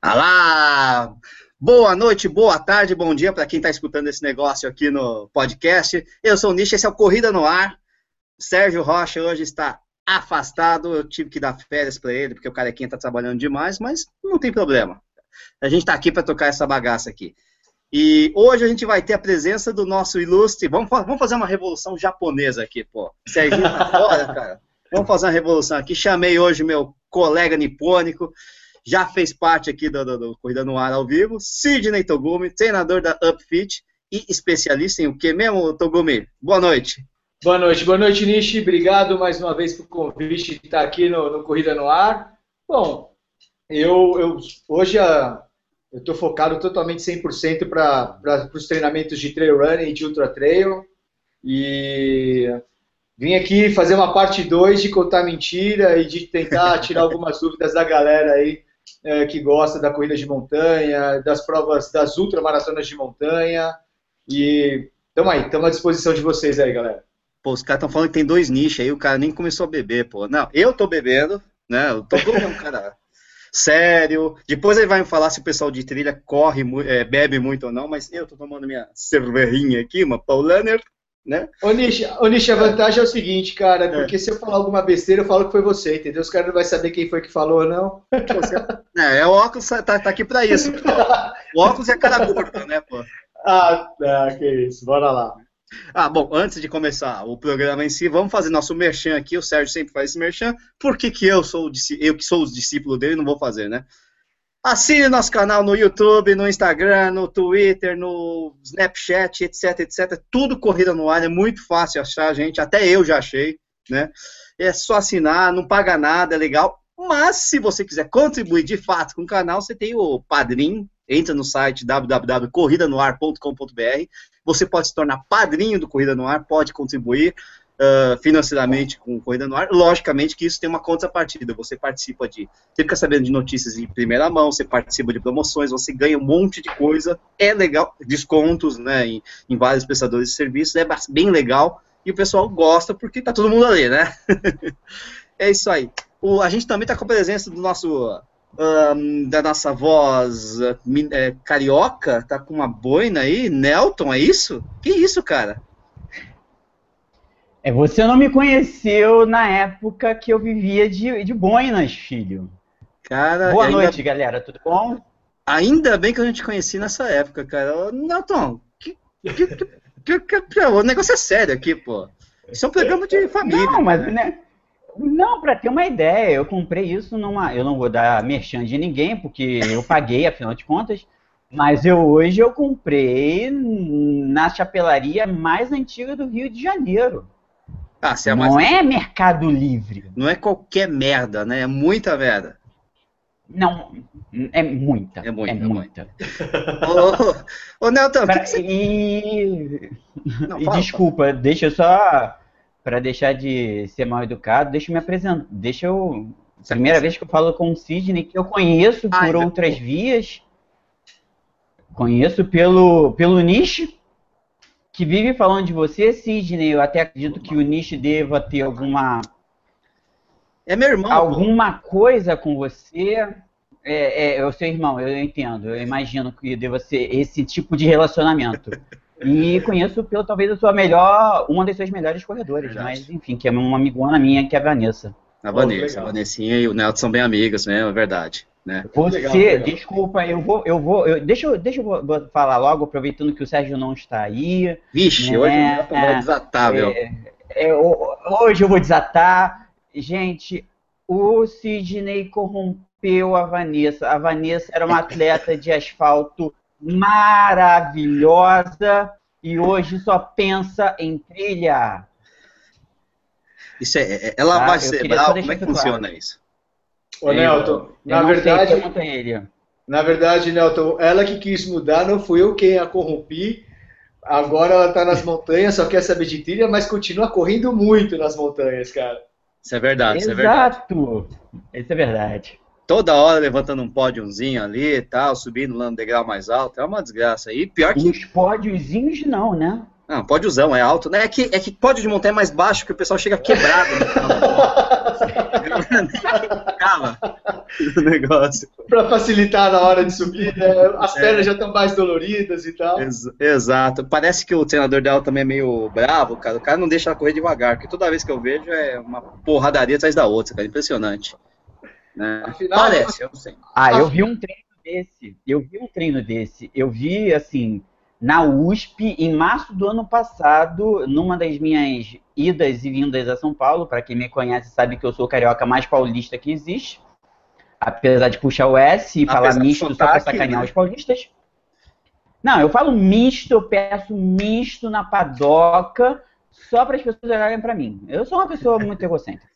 Alá! Boa noite, boa tarde, bom dia para quem está escutando esse negócio aqui no podcast. Eu sou o Nish, esse é o Corrida no Ar. Sérgio Rocha hoje está afastado, eu tive que dar férias para ele, porque o carequinha está trabalhando demais, mas não tem problema. A gente está aqui para tocar essa bagaça aqui. E hoje a gente vai ter a presença do nosso ilustre. Vamos, vamos fazer uma revolução japonesa aqui, pô. Sérgio tá fora, cara. Vamos fazer uma revolução aqui. Chamei hoje meu colega nipônico, já fez parte aqui do, do, do Corrida no Ar ao vivo, Sidney Togumi, treinador da Upfit e especialista em o que mesmo, Togumi? Boa noite. Boa noite, boa noite, Nishi. Obrigado mais uma vez pelo convite de estar aqui no, no Corrida no Ar. Bom, eu, eu hoje a, eu estou focado totalmente 100% para os treinamentos de trail running e de ultra trail. E vim aqui fazer uma parte 2 de contar mentira e de tentar tirar algumas dúvidas da galera aí é, que gosta da corrida de montanha, das provas, das ultramaratonas de montanha. E tamo aí, estamos à disposição de vocês aí, galera. Pô, os caras estão falando que tem dois nichos aí, o cara nem começou a beber, pô. Não, eu tô bebendo, né? Eu tô é um cara sério. Depois ele vai me falar se o pessoal de trilha corre, é, bebe muito ou não, mas eu tô tomando minha cervejinha aqui, uma Paulaner, né? Ô, Nish, a vantagem é o seguinte, cara, é. porque se eu falar alguma besteira, eu falo que foi você, entendeu? Os caras não vão saber quem foi que falou ou não. É, é o óculos tá, tá aqui pra isso. o óculos é cara gorda, né, pô? Ah, tá, que isso, bora lá. Ah, bom, antes de começar o programa em si, vamos fazer nosso merchan aqui. O Sérgio sempre faz esse merchan. Por que, que eu sou eu que sou o discípulo dele não vou fazer, né? Assine nosso canal no YouTube, no Instagram, no Twitter, no Snapchat, etc, etc. Tudo corrida no ar, é muito fácil achar, gente. Até eu já achei, né? É só assinar, não paga nada, é legal. Mas se você quiser contribuir de fato com o canal, você tem o Padrim. Entra no site www.corridanoar.com.br. Você pode se tornar padrinho do Corrida no Ar, pode contribuir uh, financeiramente com Corrida no Ar. Logicamente que isso tem uma contrapartida. Você participa de. Você fica sabendo de notícias em primeira mão, você participa de promoções, você ganha um monte de coisa. É legal, descontos né, em, em vários prestadores de serviços, é bem legal. E o pessoal gosta porque tá todo mundo ali, né? é isso aí. O, a gente também está com a presença do nosso um, da nossa voz é, carioca, tá com uma boina aí, Nelton, é isso? Que isso, cara? É, você não me conheceu na época que eu vivia de, de boinas, filho. Cara, Boa ainda... noite, galera, tudo bom? Ainda bem que eu não te conheci nessa época, cara. Nelton, que, que, que, que, o negócio é sério aqui, pô. Isso é um programa de família. Não, mas né? Não, para ter uma ideia, eu comprei isso numa. Eu não vou dar merchan de ninguém, porque eu paguei, afinal de contas. Mas eu hoje eu comprei na chapelaria mais antiga do Rio de Janeiro. Ah, é não mais... é Mercado Livre. Não é qualquer merda, né? É muita merda. Não, é muita. É muita. É muita. ô, ô, Nelton, Pra, que você... E, não, fala, desculpa, fala. deixa eu só, para deixar de ser mal educado, deixa eu me apresentar. Deixa eu. Primeira vez que eu falo com o Sidney, que eu conheço por Ai, outras vias. Conheço pelo, pelo nicho que vive falando de você, Sidney. Eu até acredito que o Nish deva ter alguma. É meu irmão. Alguma pô. coisa com você. É, é, é o seu irmão, eu entendo. Eu imagino que deva ser esse tipo de relacionamento. E conheço pelo talvez a sua melhor, uma das suas melhores corredoras, mas enfim, que é uma amigona minha, que é a Vanessa. A Vanessa, oh, a Vanessinha e o Nelson são bem amigos, né? É verdade. Né? Você, legal, legal. desculpa, eu vou, eu vou, eu, deixa, eu, deixa eu falar logo, aproveitando que o Sérgio não está aí. Vixe, né? hoje eu vou é, desatar, meu. É, é, hoje eu vou desatar. Gente, o Sidney corrompeu a Vanessa. A Vanessa era uma atleta de asfalto maravilhosa e hoje só pensa em trilha. Isso é, é, é lavagem tá? cerebral? Como é que funciona claro. isso? Ô, Nelton, na verdade. Na verdade, Nelton, ela que quis mudar, não fui eu quem a corrompi. Agora ela tá nas montanhas, só quer saber de trilha, mas continua correndo muito nas montanhas, cara. Isso é verdade, Exato. isso é verdade. Exato. Isso é verdade. Toda hora levantando um pódiozinho ali e tal, subindo lá no degrau mais alto. É uma desgraça. E pior que. Os pódiozinhos não, né? Não, pódiozão, é alto. Né? É que, é que pódio de montanha é mais baixo, que o pessoal chega quebrado no final da Calma. o negócio. Para facilitar na hora de subir, né? As é. pernas já estão mais doloridas e tal. Ex exato. Parece que o treinador dela também é meio bravo, cara. O cara não deixa ela correr devagar, porque toda vez que eu vejo é uma porradaria atrás da outra, cara. Impressionante. Né? Afinal, Parece, eu sei. Ah, eu vi um treino desse. Eu vi um treino desse. Eu vi, assim, na USP, em março do ano passado, numa das minhas idas e vindas a São Paulo. Para quem me conhece, sabe que eu sou o carioca mais paulista que existe. Apesar de puxar o S e Apesar falar misto só para sacanear né? os paulistas. Não, eu falo misto, eu peço misto na padoca, só para as pessoas olharem para mim. Eu sou uma pessoa muito egocêntrica.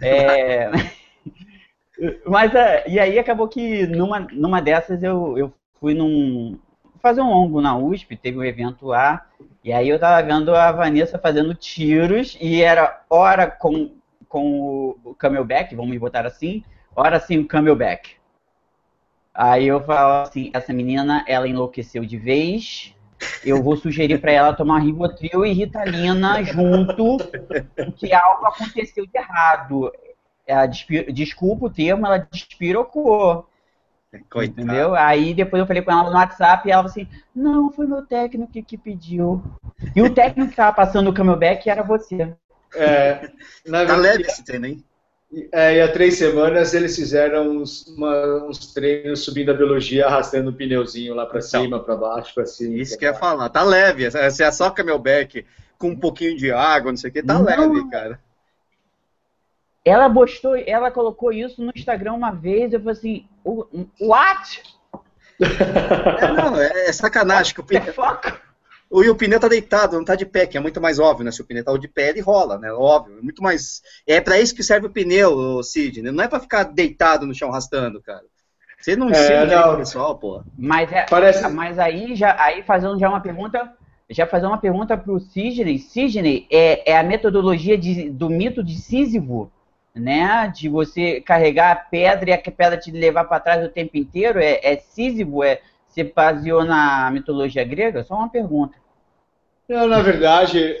É... Mas, é, e aí acabou que numa, numa dessas eu, eu fui num, fazer um longo na USP, teve um evento lá, e aí eu tava vendo a Vanessa fazendo tiros, e era hora com, com o camelback, vamos botar assim, hora sem o camelback. Aí eu falo assim, essa menina, ela enlouqueceu de vez, eu vou sugerir para ela tomar Rivotril e Ritalina junto, porque algo aconteceu de errado. Ela, desculpa o termo, ela despirocou. Coitado. Entendeu? Aí depois eu falei com ela no WhatsApp e ela falou assim: Não, foi meu técnico que, que pediu. E o técnico que estava passando o camelback era você. É, na tá leve esse treino, hein? É, e há três semanas eles fizeram uns, uma, uns treinos subindo a biologia, arrastando o pneuzinho lá para então, cima, para baixo, para cima. Isso que ia falar, tá leve. Se é só camelback com um pouquinho de água, não sei o que, tá não. leve, cara. Ela postou, ela colocou isso no Instagram uma vez, eu falei assim, what? É, não, é, é sacanagem que o pneu, o, o pneu tá deitado, não tá de pé, que é muito mais óbvio, né? Se o pneu tá de pé, ele rola, né? Óbvio, é muito mais. É para isso que serve o pneu, Sidney. Não é para ficar deitado no chão arrastando, cara. Você não é, ensina pessoal, pô. Mas, é, Parece... mas aí já aí fazendo já uma pergunta, já fazer uma pergunta pro Sidney. Sidney, é, é a metodologia de, do mito de Sísifo né? De você carregar a pedra e a pedra te levar para trás o tempo inteiro? É, é Sísifo? É, se baseou na mitologia grega? Só uma pergunta. Não, na verdade,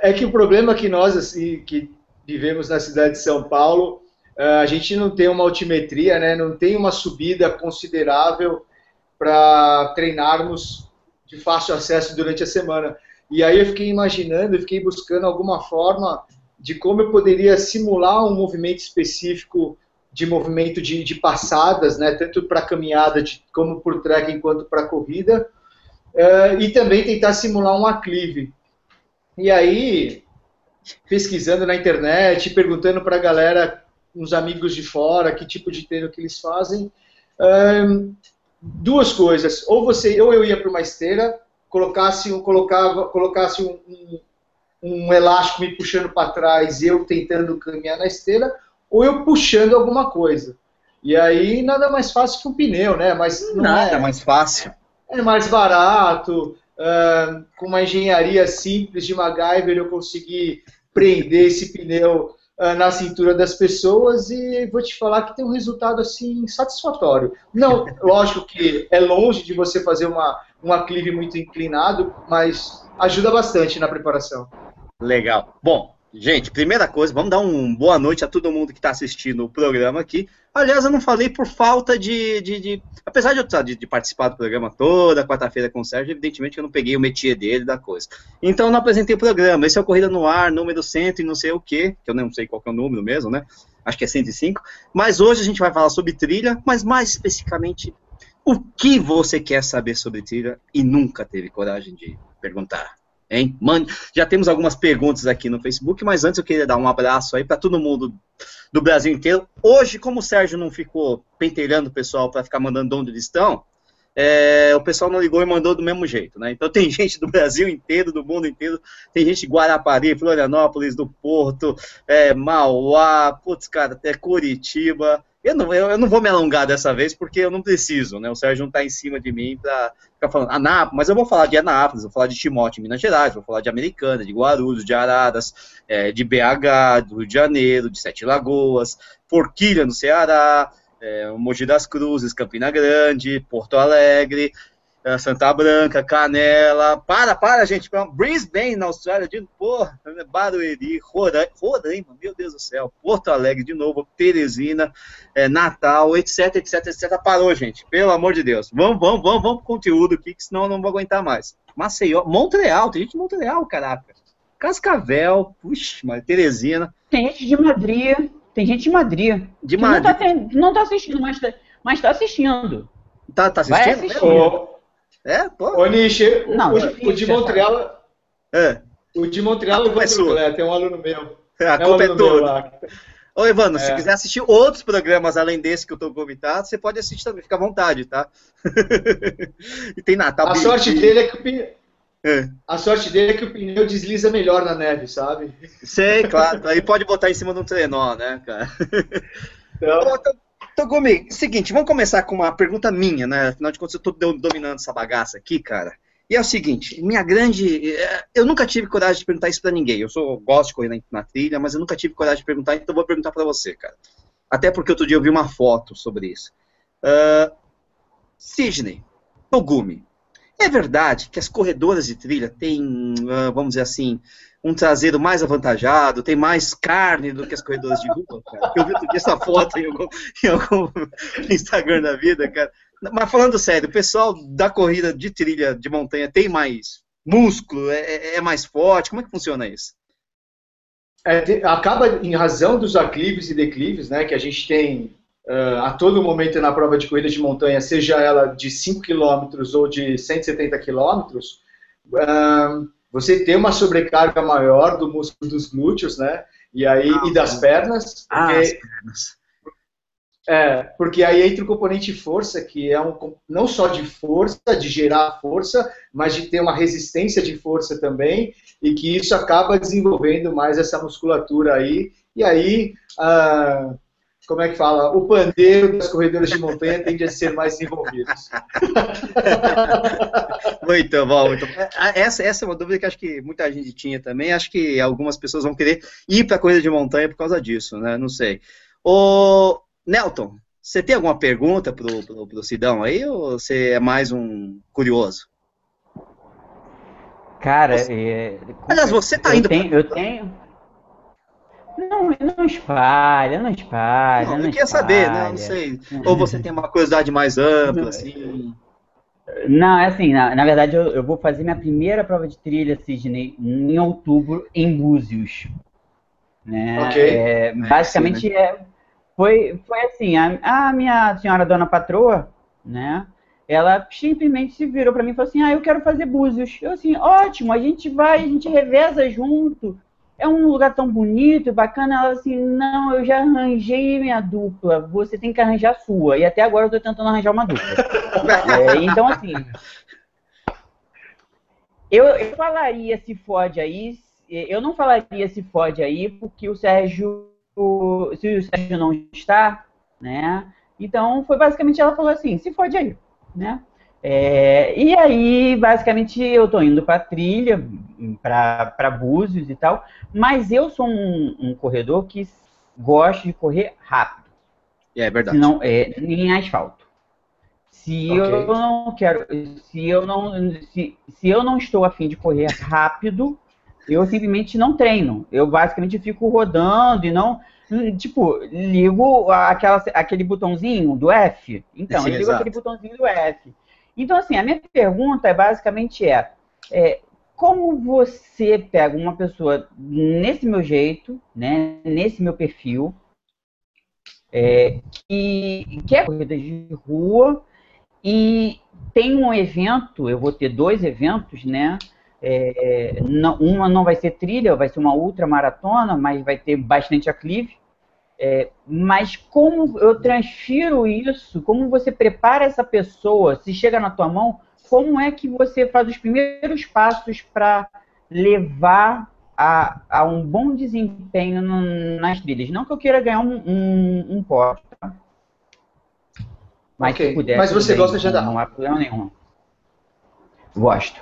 é que o problema é que nós, assim, que vivemos na cidade de São Paulo, é, a gente não tem uma altimetria, né? Não tem uma subida considerável para treinarmos de fácil acesso durante a semana. E aí eu fiquei imaginando, eu fiquei buscando alguma forma de como eu poderia simular um movimento específico de movimento de, de passadas, né, tanto para caminhada de, como por trekking quanto para corrida, uh, e também tentar simular um aclive. E aí, pesquisando na internet, perguntando para a galera, uns amigos de fora, que tipo de treino que eles fazem, uh, duas coisas. Ou você, ou eu ia para uma esteira, colocasse, colocava, colocasse um, um um elástico me puxando para trás e eu tentando caminhar na esteira, ou eu puxando alguma coisa. E aí nada mais fácil que um pneu, né? Mas nada é, mais fácil. É mais barato, uh, com uma engenharia simples de MacGyver eu consegui prender esse pneu uh, na cintura das pessoas e vou te falar que tem um resultado assim satisfatório. Não, lógico que é longe de você fazer uma, um aclive muito inclinado, mas ajuda bastante na preparação. Legal. Bom, gente, primeira coisa, vamos dar uma boa noite a todo mundo que está assistindo o programa aqui. Aliás, eu não falei por falta de. de, de apesar de eu de, de, participar do programa toda quarta-feira com o Sérgio, evidentemente eu não peguei o métier dele da coisa. Então eu não apresentei o programa. Esse é o Corrida no Ar, número 100 e não sei o que, que eu não sei qual é o número mesmo, né? Acho que é 105. Mas hoje a gente vai falar sobre trilha, mas mais especificamente o que você quer saber sobre trilha e nunca teve coragem de perguntar hein? Já temos algumas perguntas aqui no Facebook, mas antes eu queria dar um abraço aí para todo mundo do Brasil inteiro. Hoje, como o Sérgio não ficou penteirando o pessoal para ficar mandando onde eles estão, é, o pessoal não ligou e mandou do mesmo jeito, né? Então tem gente do Brasil inteiro, do mundo inteiro, tem gente de Guarapari, Florianópolis, do Porto, é, Mauá, putz, cara, até Curitiba, eu não, eu, eu, não vou me alongar dessa vez porque eu não preciso, né? O Sérgio não está em cima de mim para ficar falando Anápolis, mas eu vou falar de Anápolis, vou falar de Timóteo, Minas Gerais, vou falar de Americana, de Guarulhos, de Araras, é, de BH, do Rio de Janeiro, de Sete Lagoas, Forquilha, no Ceará, é, Mogi das Cruzes, Campina Grande, Porto Alegre. É, Santa Branca, Canela, para, para, gente, Brisbane, na Austrália, de porra, Barueri, Roraima, meu Deus do céu, Porto Alegre, de novo, Teresina, é, Natal, etc, etc, etc, parou, gente, pelo amor de Deus, vamos, vamos, vamos, vamos pro conteúdo aqui, que senão eu não vou aguentar mais. Maceió, Montreal, tem gente de Montreal, caraca, Cascavel, puxa, mas Teresina. Tem gente de Madrid, tem gente de Madrid. De Madrid. Não tá, não tá assistindo, mas, tá, mas tá assistindo. Tá, tá assistindo? Vai assistir. É, pô. Ô, Nishi, não, o, o, de Montreal. É. O de Montreal, o Evandro é tem um aluno meu. É, a é culpa um é tua. Ô, Evandro, é. se quiser assistir outros programas além desse que eu tô comentando, você pode assistir também, fica à vontade, tá? e tem Natal. A sorte dele é que o pneu. É. A sorte dele é que o pneu desliza melhor na neve, sabe? Sei, claro. Aí pode botar em cima de um trenó, né, cara? Então Togumi, seguinte, vamos começar com uma pergunta minha, né? Afinal de contas, eu estou dominando essa bagaça aqui, cara. E é o seguinte, minha grande. É, eu nunca tive coragem de perguntar isso para ninguém. Eu sou, gosto de correr na, trilha, mas eu nunca tive coragem de perguntar, então vou perguntar para você, cara. Até porque outro dia eu vi uma foto sobre isso. Uh, Sidney, Togumi, é verdade que as corredoras de trilha têm, uh, vamos dizer assim, um traseiro mais avantajado, tem mais carne do que as corredoras de rua, cara. Eu vi essa foto em algum, em algum Instagram da vida, cara. Mas falando sério, o pessoal da corrida de trilha de montanha tem mais músculo, é, é, é mais forte? Como é que funciona isso? É, acaba em razão dos aclives e declives, né, que a gente tem uh, a todo momento na prova de corrida de montanha, seja ela de 5 km ou de 170 km, uh, você tem uma sobrecarga maior do músculo dos glúteos, né? E aí ah, e das pernas. Ah, porque, as pernas. É, porque aí entra o componente força, que é um não só de força, de gerar força, mas de ter uma resistência de força também, e que isso acaba desenvolvendo mais essa musculatura aí. E aí, ah, como é que fala? O pandeiro das corredoras de montanha tende a ser mais desenvolvido. muito bom, muito bom. É, essa, essa é uma dúvida que acho que muita gente tinha também. Acho que algumas pessoas vão querer ir para a corrida de montanha por causa disso, né? Não sei. O Nelton, você tem alguma pergunta pro, pro, pro Sidão aí ou você é mais um curioso? Cara, você... é... aliás, você tá indo. Tenho, pra... Eu tenho. Não, não espalha, não espalha. Não, não eu queria saber, né? Não sei. Ou você tem uma curiosidade mais ampla, assim. Não, é assim, na, na verdade eu, eu, vou fazer minha primeira prova de trilha, Sidney, em outubro, em Búzios. Né? Okay. É, é basicamente, é, né? foi, foi assim, a, a, minha senhora dona patroa, né, ela simplesmente se virou para mim e falou assim, ah, eu quero fazer Búzios. Eu assim, ótimo, a gente vai, a gente reveza junto, é um lugar tão bonito e bacana. Ela assim, não, eu já arranjei minha dupla, você tem que arranjar a sua. E até agora eu tô tentando arranjar uma dupla. é, então, assim, eu, eu falaria se fode aí, eu não falaria se fode aí, porque o Sérgio, se o Sérgio não está, né? Então, foi basicamente ela falou assim, se fode aí, né? É, e aí, basicamente, eu estou indo para trilha, para Búzios e tal, mas eu sou um, um, corredor que gosta de correr rápido. É verdade. Não, é, em asfalto. Se okay. eu não quero, se eu não, se, se eu não estou afim de correr rápido, eu simplesmente não treino. Eu basicamente fico rodando e não, tipo, ligo aquela, aquele botãozinho do F. Então, Sim, eu ligo exato. aquele botãozinho do F. Então, assim, a minha pergunta é, basicamente é, é, como você pega uma pessoa nesse meu jeito, né, nesse meu perfil, é, que quer corrida de rua e tem um evento, eu vou ter dois eventos, né? É, não, uma não vai ser trilha, vai ser uma ultra maratona, mas vai ter bastante aclive. É, mas como eu transfiro isso, como você prepara essa pessoa, se chega na tua mão, como é que você faz os primeiros passos para levar a, a, um bom desempenho no, nas trilhas? Não que eu queira ganhar um, um, um pódio, tá? Mas okay. se puder. Mas você gosta de andar? Não há problema nenhum. Gosto.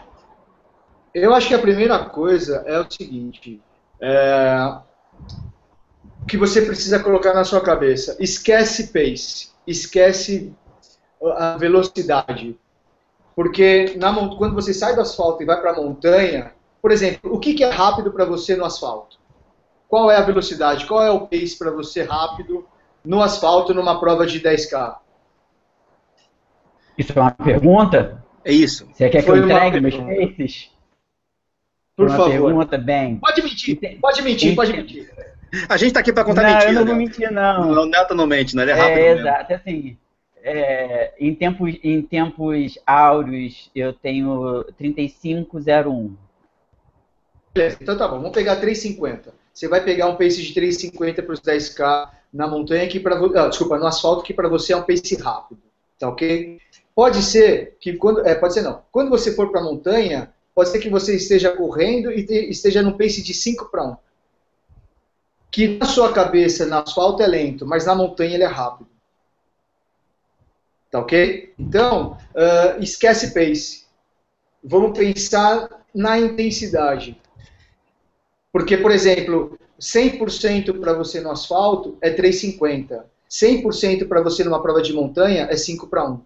Eu acho que a primeira coisa é o seguinte. É, que você precisa colocar na sua cabeça. Esquece pace, esquece a velocidade. Porque na, quando você sai do asfalto e vai para a montanha, por exemplo, o que, que é rápido para você no asfalto? Qual é a velocidade? Qual é o pace para você rápido no asfalto numa prova de 10K? Isso é uma pergunta? É isso. Você quer que Foi eu entregue meus paces? Por uma favor. pergunta bem. Pode mentir, pode mentir, pode mentir. A gente está aqui para contar não, mentira. Eu não vou mentir, não. O Neto não mente, não. Ele é rápido. É, exato. Assim, é, em, tempos, em tempos áureos, eu tenho 3501. Beleza, então tá bom. Vamos pegar 350. Você vai pegar um pace de 350 para os 10K na montanha, que para ah, desculpa, no asfalto, que para você é um pace rápido. Tá ok? Pode ser que quando. É, pode ser não. Quando você for para a montanha, pode ser que você esteja correndo e te, esteja no pace de 5 para 1. Que na sua cabeça, no asfalto, é lento, mas na montanha ele é rápido. Tá ok? Então, uh, esquece pace. Vamos pensar na intensidade. Porque, por exemplo, 100% para você no asfalto é 3,50. 100% para você numa prova de montanha é 5 para 1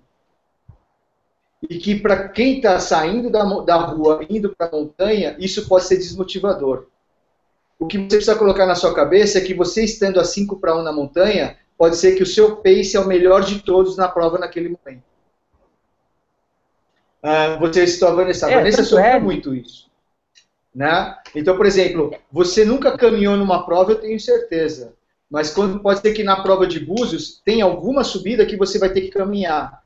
e que para quem está saindo da, da rua, indo para a montanha, isso pode ser desmotivador. O que você precisa colocar na sua cabeça é que você estando a 5 para 1 na montanha, pode ser que o seu pace é o melhor de todos na prova naquele momento. Uh, você citou a Vanessa. A é, Vanessa sofreu é. muito isso. Né? Então, por exemplo, você nunca caminhou numa prova, eu tenho certeza. Mas quando pode ser que na prova de Búzios tem alguma subida que você vai ter que caminhar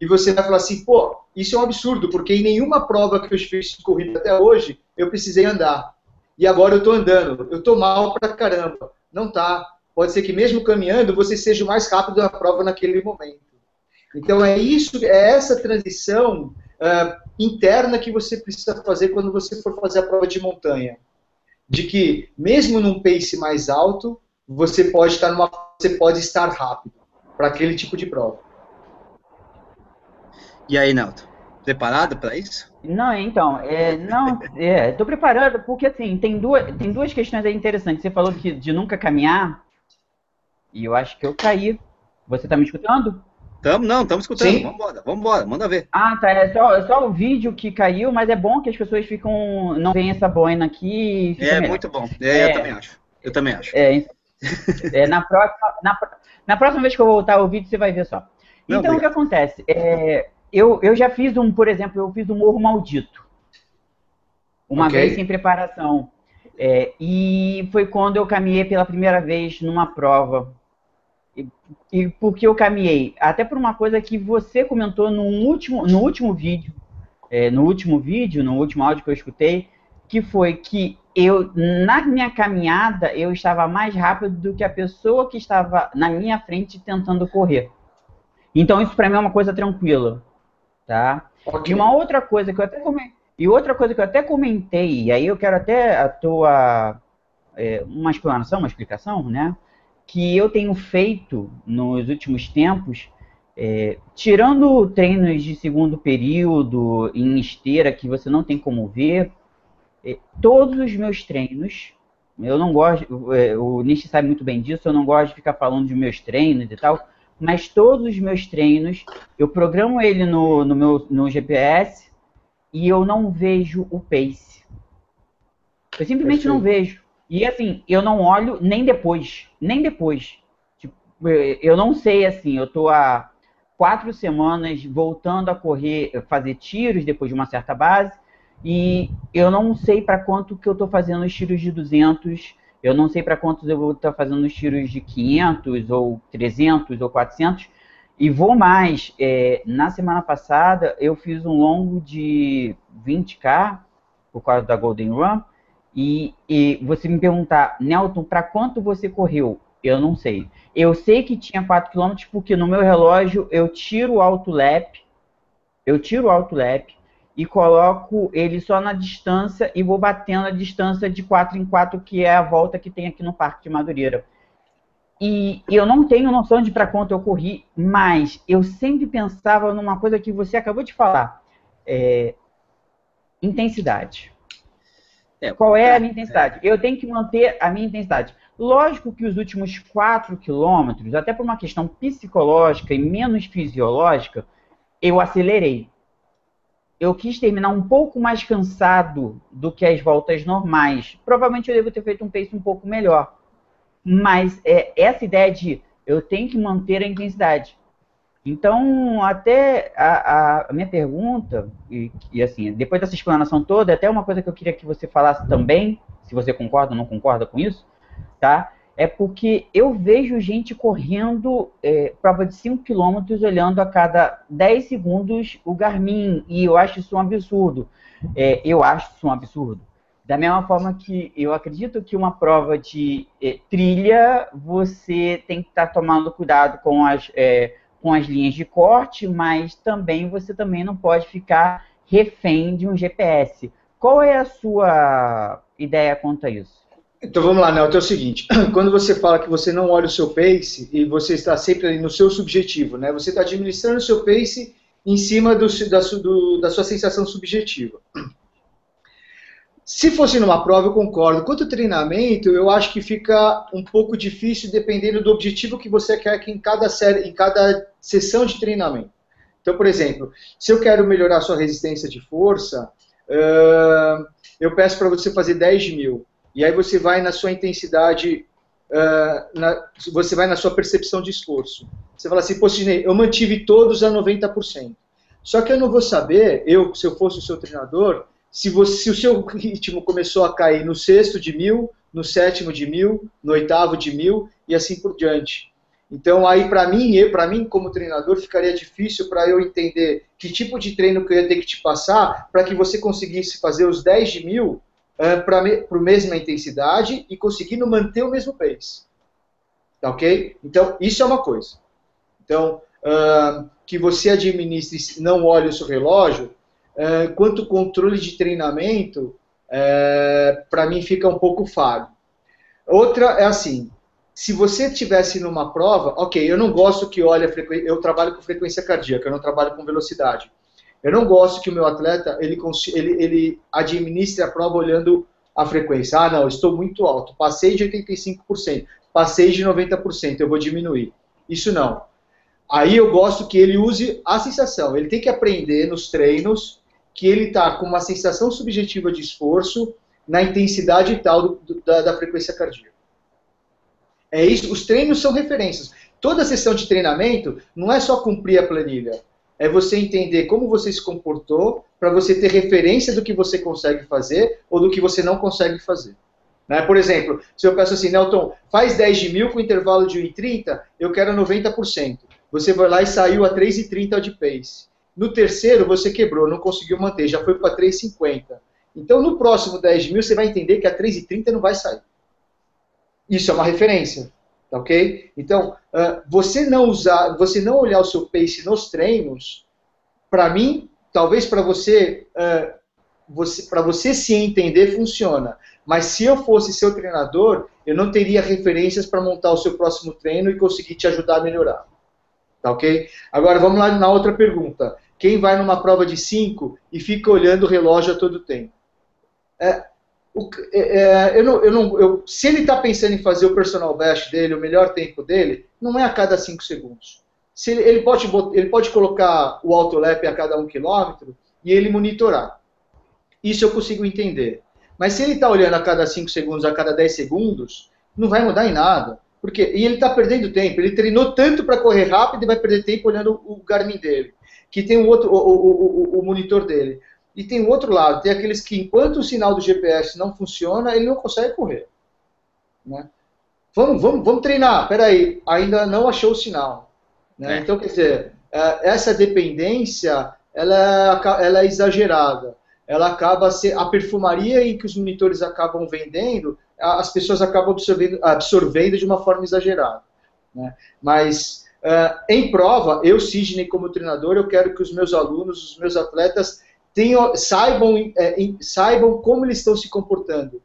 e você vai falar assim, pô, isso é um absurdo, porque em nenhuma prova que eu fiz de corrida até hoje, eu precisei andar. E agora eu estou andando, eu estou mal pra caramba. Não tá. Pode ser que mesmo caminhando, você seja o mais rápido na prova naquele momento. Então é isso, é essa transição uh, interna que você precisa fazer quando você for fazer a prova de montanha. De que, mesmo num pace mais alto, você pode estar numa, você pode estar rápido para aquele tipo de prova. E aí, Nelton? Preparado para isso? Não, então, é, não, é, tô preparado porque assim tem duas, tem duas questões aí interessantes. Você falou que de nunca caminhar e eu acho que eu caí. Você tá me escutando? Tamo, não, estamos escutando. Sim. Vambora, vambora, manda ver. Ah, tá. É só, é só o vídeo que caiu, mas é bom que as pessoas ficam. não veem essa boina aqui. É melhor. muito bom. É, é, eu também acho. Eu também acho. É, é na, próxima, na, na, próxima vez que eu voltar o vídeo, você vai ver só. Não, então, obrigado. o que acontece? É, eu, eu já fiz um, por exemplo, eu fiz um Morro Maldito. Uma okay. vez sem preparação. É, e foi quando eu caminhei pela primeira vez numa prova. E, e porque eu caminhei? Até por uma coisa que você comentou no último, no último vídeo, é, no último vídeo, no último áudio que eu escutei, que foi que eu, na minha caminhada, eu estava mais rápido do que a pessoa que estava na minha frente tentando correr. Então isso para mim é uma coisa tranquila tá? Okay. E uma outra coisa que eu até comentei, e outra coisa que eu até comentei, e aí eu quero até a tua é, uma explanação, uma explicação, né? Que eu tenho feito nos últimos tempos, é, tirando treinos de segundo período em esteira que você não tem como ver, é, todos os meus treinos, eu não gosto, é, o Nish sabe muito bem disso, eu não gosto de ficar falando de meus treinos e tal, mas todos os meus treinos, eu programo ele no, no meu no GPS e eu não vejo o pace. Eu simplesmente não vejo. E assim, eu não olho nem depois. Nem depois. Tipo, eu não sei assim, eu tô há quatro semanas voltando a correr, fazer tiros depois de uma certa base. E eu não sei para quanto que eu tô fazendo os tiros de 200 eu não sei para quantos eu vou estar fazendo os tiros de 500 ou 300 ou 400. E vou mais. É, na semana passada eu fiz um longo de 20k por causa da Golden Run. E, e você me perguntar, Nelton, para quanto você correu? Eu não sei. Eu sei que tinha 4 km porque no meu relógio eu tiro o auto lap, eu tiro o auto lap, e coloco ele só na distância e vou batendo a distância de 4 em 4, que é a volta que tem aqui no Parque de Madureira. E eu não tenho noção de para quanto eu corri, mas eu sempre pensava numa coisa que você acabou de falar: é, intensidade. É, Qual é a minha intensidade? É. Eu tenho que manter a minha intensidade. Lógico que os últimos 4 quilômetros, até por uma questão psicológica e menos fisiológica, eu acelerei eu quis terminar um pouco mais cansado do que as voltas normais. Provavelmente eu devo ter feito um pace um pouco melhor. Mas é, essa ideia de eu tenho que manter a intensidade. Então, até a, a minha pergunta, e, e, assim, depois dessa explanação toda, até uma coisa que eu queria que você falasse também, se você concorda ou não concorda com isso, tá? É porque eu vejo gente correndo é, prova de 5 km olhando a cada 10 segundos o Garmin, e eu acho isso um absurdo. É, eu acho isso um absurdo. Da mesma forma que eu acredito que uma prova de é, trilha, você tem que estar tá tomando cuidado com as é, com as linhas de corte, mas também você também não pode ficar refém de um GPS. Qual é a sua ideia quanto a isso? Então vamos lá, Nelton, é o seguinte, quando você fala que você não olha o seu pace e você está sempre ali no seu subjetivo, né? Você está administrando o seu pace em cima do, da, do, da sua sensação subjetiva. Se fosse numa prova, eu concordo. Quanto ao treinamento, eu acho que fica um pouco difícil dependendo do objetivo que você quer que em cada série, em cada sessão de treinamento. Então, por exemplo, se eu quero melhorar sua resistência de força, uh, eu peço para você fazer 10 mil. E aí você vai na sua intensidade, uh, na, você vai na sua percepção de esforço. Você fala assim, pô, Sidney, eu mantive todos a 90%. Só que eu não vou saber, eu, se eu fosse o seu treinador, se, você, se o seu ritmo começou a cair no sexto de mil, no sétimo de mil, no oitavo de mil e assim por diante. Então aí para mim, para mim como treinador ficaria difícil para eu entender que tipo de treino que eu ia ter que te passar para que você conseguisse fazer os 10 de mil uh, para a mesma intensidade e conseguindo manter o mesmo pace. Tá ok? Então isso é uma coisa. Então uh, que você administre, não olhe o seu relógio, é, quanto controle de treinamento, é, para mim fica um pouco falho. Outra é assim, se você tivesse numa prova, ok, eu não gosto que olhe a frequência, eu trabalho com frequência cardíaca, eu não trabalho com velocidade. Eu não gosto que o meu atleta ele, ele, ele administre a prova olhando a frequência. Ah, não, estou muito alto, passei de 85%, passei de 90%, eu vou diminuir. Isso não. Aí eu gosto que ele use a sensação. Ele tem que aprender nos treinos que ele está com uma sensação subjetiva de esforço na intensidade tal do, da, da, frequência cardíaca. É isso. Os treinos são referências. Toda sessão de treinamento não é só cumprir a planilha. É você entender como você se comportou para você ter referência do que você consegue fazer ou do que você não consegue fazer. Né? Por exemplo, se eu peço assim, Nelton, faz 10 de mil com intervalo de 1,30, eu quero 90%. Você vai lá e saiu a 3,30 de pace. No terceiro, você quebrou, não conseguiu manter, já foi para 3,50. Então, no próximo 10 mil, você vai entender que a 3,30 não vai sair. Isso é uma referência, ok? Então, uh, você não usar, você não olhar o seu pace nos treinos, para mim, talvez para você, uh, você para você se entender, funciona. Mas se eu fosse seu treinador, eu não teria referências para montar o seu próximo treino e conseguir te ajudar a melhorar. Tá ok? Agora vamos lá na outra pergunta quem vai numa prova de 5 e fica olhando o relógio a todo tempo. É, o, é, é eu não, eu não, eu, se ele está pensando em fazer o personal best dele, o melhor tempo dele, não é a cada 5 segundos. Se ele, ele, pode, ele pode colocar o autolap a cada 1 um quilômetro e ele monitorar. Isso eu consigo entender. Mas se ele está olhando a cada 5 segundos, a cada 10 segundos, não vai mudar em nada. Porque, e ele está perdendo tempo. Ele treinou tanto para correr rápido e vai perder tempo olhando o Garmin dele que tem um outro, o, o, o, o monitor dele. E tem o outro lado, tem aqueles que enquanto o sinal do GPS não funciona, ele não consegue correr. Né? Vamos, vamos, vamos treinar, peraí, ainda não achou o sinal. Né? É. Então, quer dizer, é, essa dependência, ela, é, ela é exagerada. Ela acaba ser, a perfumaria em que os monitores acabam vendendo, as pessoas acabam absorvendo, absorvendo de uma forma exagerada. Né? Mas Uh, em prova, eu, Sidney, como treinador, eu quero que os meus alunos, os meus atletas, tenham, saibam, é, saibam como eles estão se comportando.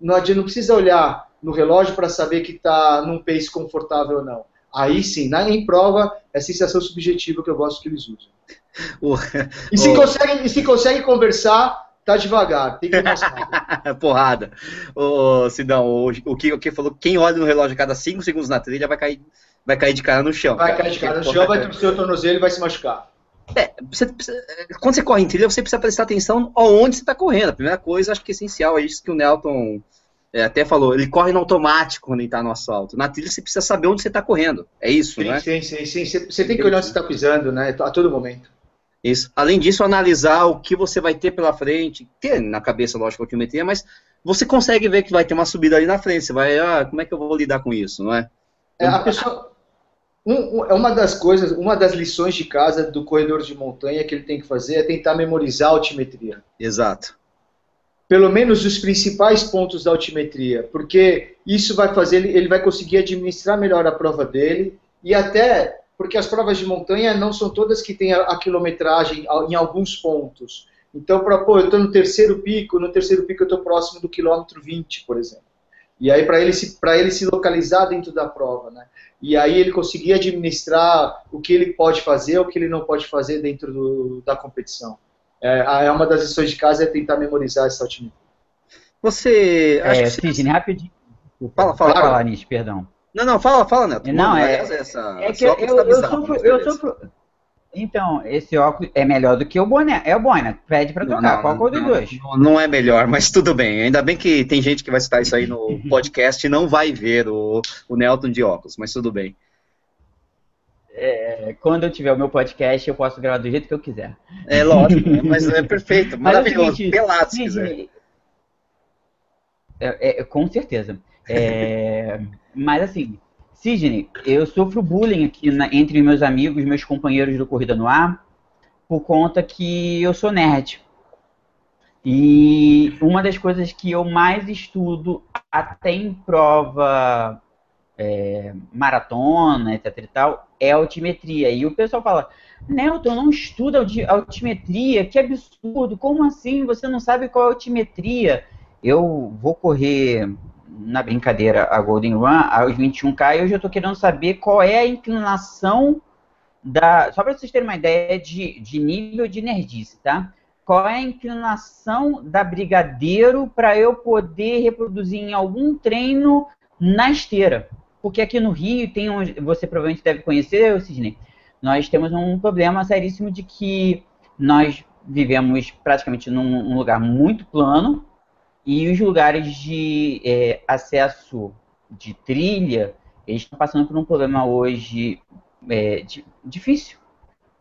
Não, adianta, não precisa olhar no relógio para saber que está num pace confortável ou não. Aí sim, na, em prova, é a sensação subjetiva que eu gosto que eles usam. e, se consegue, e se consegue conversar, tá devagar, tem que mostrar. Porrada. Ô, Sidão, o, o, que, o que falou, quem olha no relógio a cada 5 segundos na trilha vai cair vai cair de cara no chão. Vai cara. cair de cara no chão, vai torcer o tornozelo e vai se machucar. É, você, quando você corre em trilha, você precisa prestar atenção aonde você está correndo. A primeira coisa, acho que é essencial, é isso que o Nelton é, até falou, ele corre no automático quando ele está no asfalto. Na trilha você precisa saber onde você está correndo. É isso, sim, né? Sim, sim, sim. Você, você tem que olhar onde você está pisando, né? A todo momento. Isso. Além disso, analisar o que você vai ter pela frente, ter na cabeça, lógico, a altimetria, mas você consegue ver que vai ter uma subida ali na frente. Você vai, ah, como é que eu vou lidar com isso, não é? é a pessoa, um, é uma das coisas, uma das lições de casa do corredor de montanha que ele tem que fazer é tentar memorizar a altimetria. Exato. Pelo menos os principais pontos da altimetria, porque isso vai fazer ele, ele vai conseguir administrar melhor a prova dele e até porque as provas de montanha não são todas que têm a, a quilometragem em alguns pontos. Então, para pô, eu estou no terceiro pico, no terceiro pico eu estou próximo do quilômetro 20, por exemplo. E aí para ele se para ele se localizar dentro da prova, né? E aí ele conseguir administrar o que ele pode fazer, o que ele não pode fazer dentro do, da competição. É, é uma das lições de casa é tentar memorizar essa altimetria. Você acho é, que Sidney, rapidinho. Fala, fala, fala, fala Nish, perdão. Não, não, fala, fala, Neto. Não, é, essa, é que eu, eu, tá bizarro, eu, sofro, eu sofro, então, esse óculos é melhor do que o boné. É o boné, pede pra trocar. Não, Qual não, dos dois? Não, não, é melhor, mas tudo bem. Ainda bem que tem gente que vai citar isso aí no podcast e não vai ver o, o Nelton de óculos, mas tudo bem. É, quando eu tiver o meu podcast, eu posso gravar do jeito que eu quiser. É lógico, né? mas é perfeito, maravilhoso. Seguinte, pelado, se quiser. É, é, com certeza. É, mas assim, Sidney, eu sofro bullying aqui na, entre meus amigos, meus companheiros do Corrida no Ar, por conta que eu sou nerd. E uma das coisas que eu mais estudo, até em prova é, maratona, etc e tal, é altimetria. E o pessoal fala, Nelton, não estuda altimetria, que absurdo, como assim? Você não sabe qual é altimetria? Eu vou correr na brincadeira a Golden Run aos 21K e hoje eu estou querendo saber qual é a inclinação da. Só para vocês terem uma ideia de, de nível de nerdice, tá? Qual é a inclinação da Brigadeiro para eu poder reproduzir em algum treino na esteira? Porque aqui no Rio tem um, você provavelmente deve conhecer, Sidney, nós temos um problema seríssimo de que nós vivemos praticamente num, num lugar muito plano, e os lugares de é, acesso de trilha, eles estão passando por um problema hoje é, de, difícil.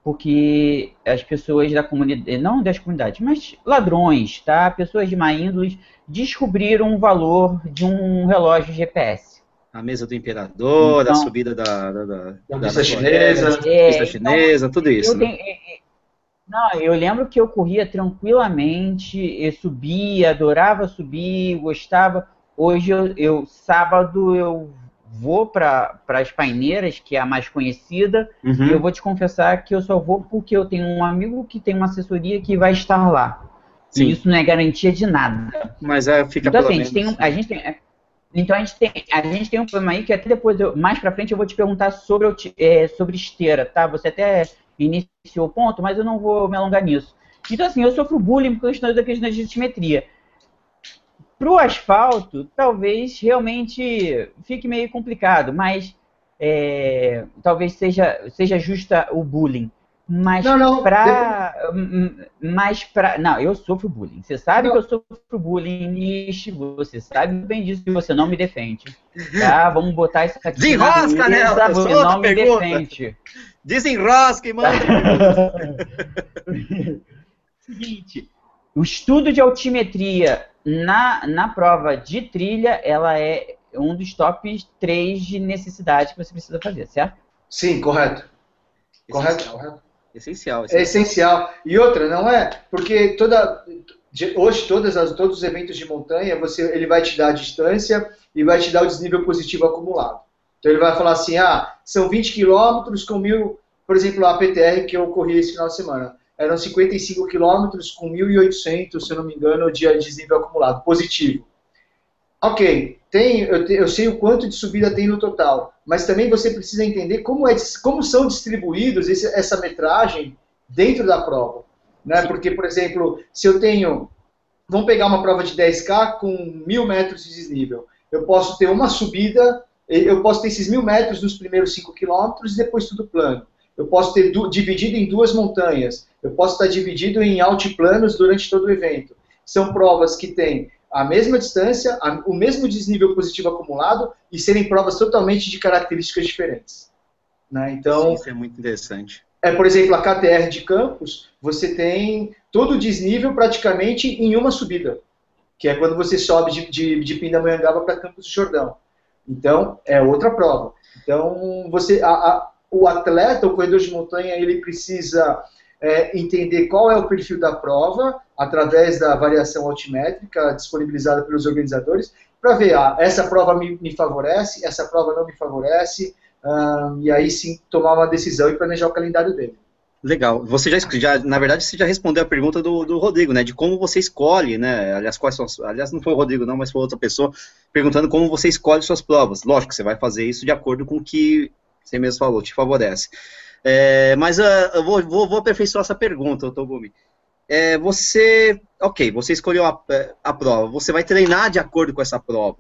Porque as pessoas da comunidade, não das comunidades, mas ladrões, tá? Pessoas de má índole descobriram o valor de um relógio GPS. A mesa do imperador, então, a subida da, da, da, da, da pista chinesa, é, pista chinesa, então, tudo isso. Né? Não, eu lembro que eu corria tranquilamente, eu subia, adorava subir, gostava. Hoje, eu, eu sábado, eu vou para as paineiras, que é a mais conhecida, uhum. e eu vou te confessar que eu só vou porque eu tenho um amigo que tem uma assessoria que vai estar lá. Sim. E isso não é garantia de nada. Mas é, fica então, assim, a gente tem um, a gente tem, então a gente tem, a gente tem um problema aí que até depois, eu, mais para frente, eu vou te perguntar sobre, é, sobre esteira, tá? Você até iniciou o ponto, mas eu não vou me alongar nisso. Então, assim, eu sofro bullying por questões da questão de simetria. Para o asfalto, talvez realmente fique meio complicado, mas é, talvez seja, seja justa o bullying. Mas não, não, pra. Mas pra. Não, eu sofro bullying. Você sabe não. que eu sofro bullying, Nish. Você sabe bem disso que você não me defende. Tá? Vamos botar isso aqui. Desenrosca, né? Você não me pergunta. defende. Desenrosca e manda. Seguinte, o estudo de altimetria na, na prova de trilha, ela é um dos top 3 de necessidade que você precisa fazer, certo? Sim, correto. Correto, correto. Essencial, essencial. É essencial. E outra, não é? Porque toda, hoje todas as, todos os eventos de montanha, você, ele vai te dar a distância e vai te dar o desnível positivo acumulado. Então ele vai falar assim, ah, são 20 quilômetros com mil, por exemplo, a PTR que eu corri esse final de semana, eram 55 quilômetros com 1.800, se eu não me engano, de desnível acumulado, positivo. Ok, tem, eu, te, eu, sei o quanto de subida tem no total, mas também você precisa entender como, é, como são distribuídos esse, essa metragem dentro da prova. Né? Porque, por exemplo, se eu tenho, vamos pegar uma prova de 10K com mil metros de desnível, eu posso ter uma subida eu posso ter esses mil metros nos primeiros cinco quilômetros e depois tudo plano. eu posso ter dividido em duas montanhas, eu posso estar dividido em altiplanos durante todo o evento. São provas que têm a mesma distância, a, o mesmo desnível positivo acumulado e serem provas totalmente de características diferentes. Né? Então, Isso é muito interessante. É, por exemplo, a KTR de Campos, você tem todo o desnível praticamente em uma subida, que é quando você sobe de, de, de Pindamonhangaba para Campos do Jordão. Então, é outra prova. Então, você, a, a, o atleta, o corredor de montanha, ele precisa é, entender qual é o perfil da prova, através da variação altimétrica disponibilizada pelos organizadores, para ver, ah, essa prova me, me, favorece, essa prova não me favorece, e aí sim tomar uma decisão e planejar o calendário dele. Legal. Você já, já, na verdade, você já respondeu a pergunta do, do Rodrigo, né? De como você escolhe, né? Aliás, quais são, aliás, não foi o Rodrigo, não, mas foi outra pessoa perguntando como você escolhe suas provas. Lógico, você vai fazer isso de acordo com o que você mesmo falou, te favorece. É, mas uh, eu vou, vou, vou, aperfeiçoar essa pergunta, Togumi. É, você, ok, você escolheu a, a prova, você vai treinar de acordo com essa prova,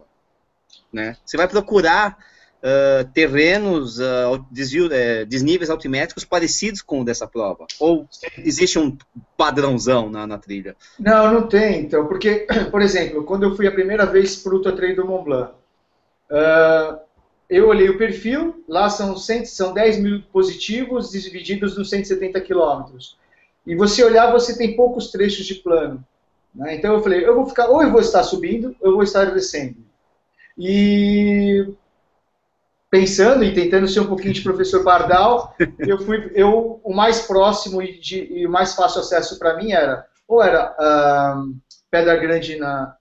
né? Você vai procurar uh, terrenos, uh, desvio, uh, desníveis altimétricos parecidos com o dessa prova? Ou existe um padrãozão na, na, trilha? Não, não tem, então, porque, por exemplo, quando eu fui a primeira vez para o Ultra Trail do Mont Blanc, uh, eu olhei o perfil, lá são, 100, são 10 mil positivos divididos nos 170 quilômetros. E você olhar, você tem poucos trechos de plano. Né? Então eu falei, eu vou ficar, ou eu vou estar subindo, ou eu vou estar descendo. E pensando e tentando ser um pouquinho de professor Bardal, eu fui, eu o mais próximo e, de, e o mais fácil acesso para mim era ou era uh, Pedra Grande na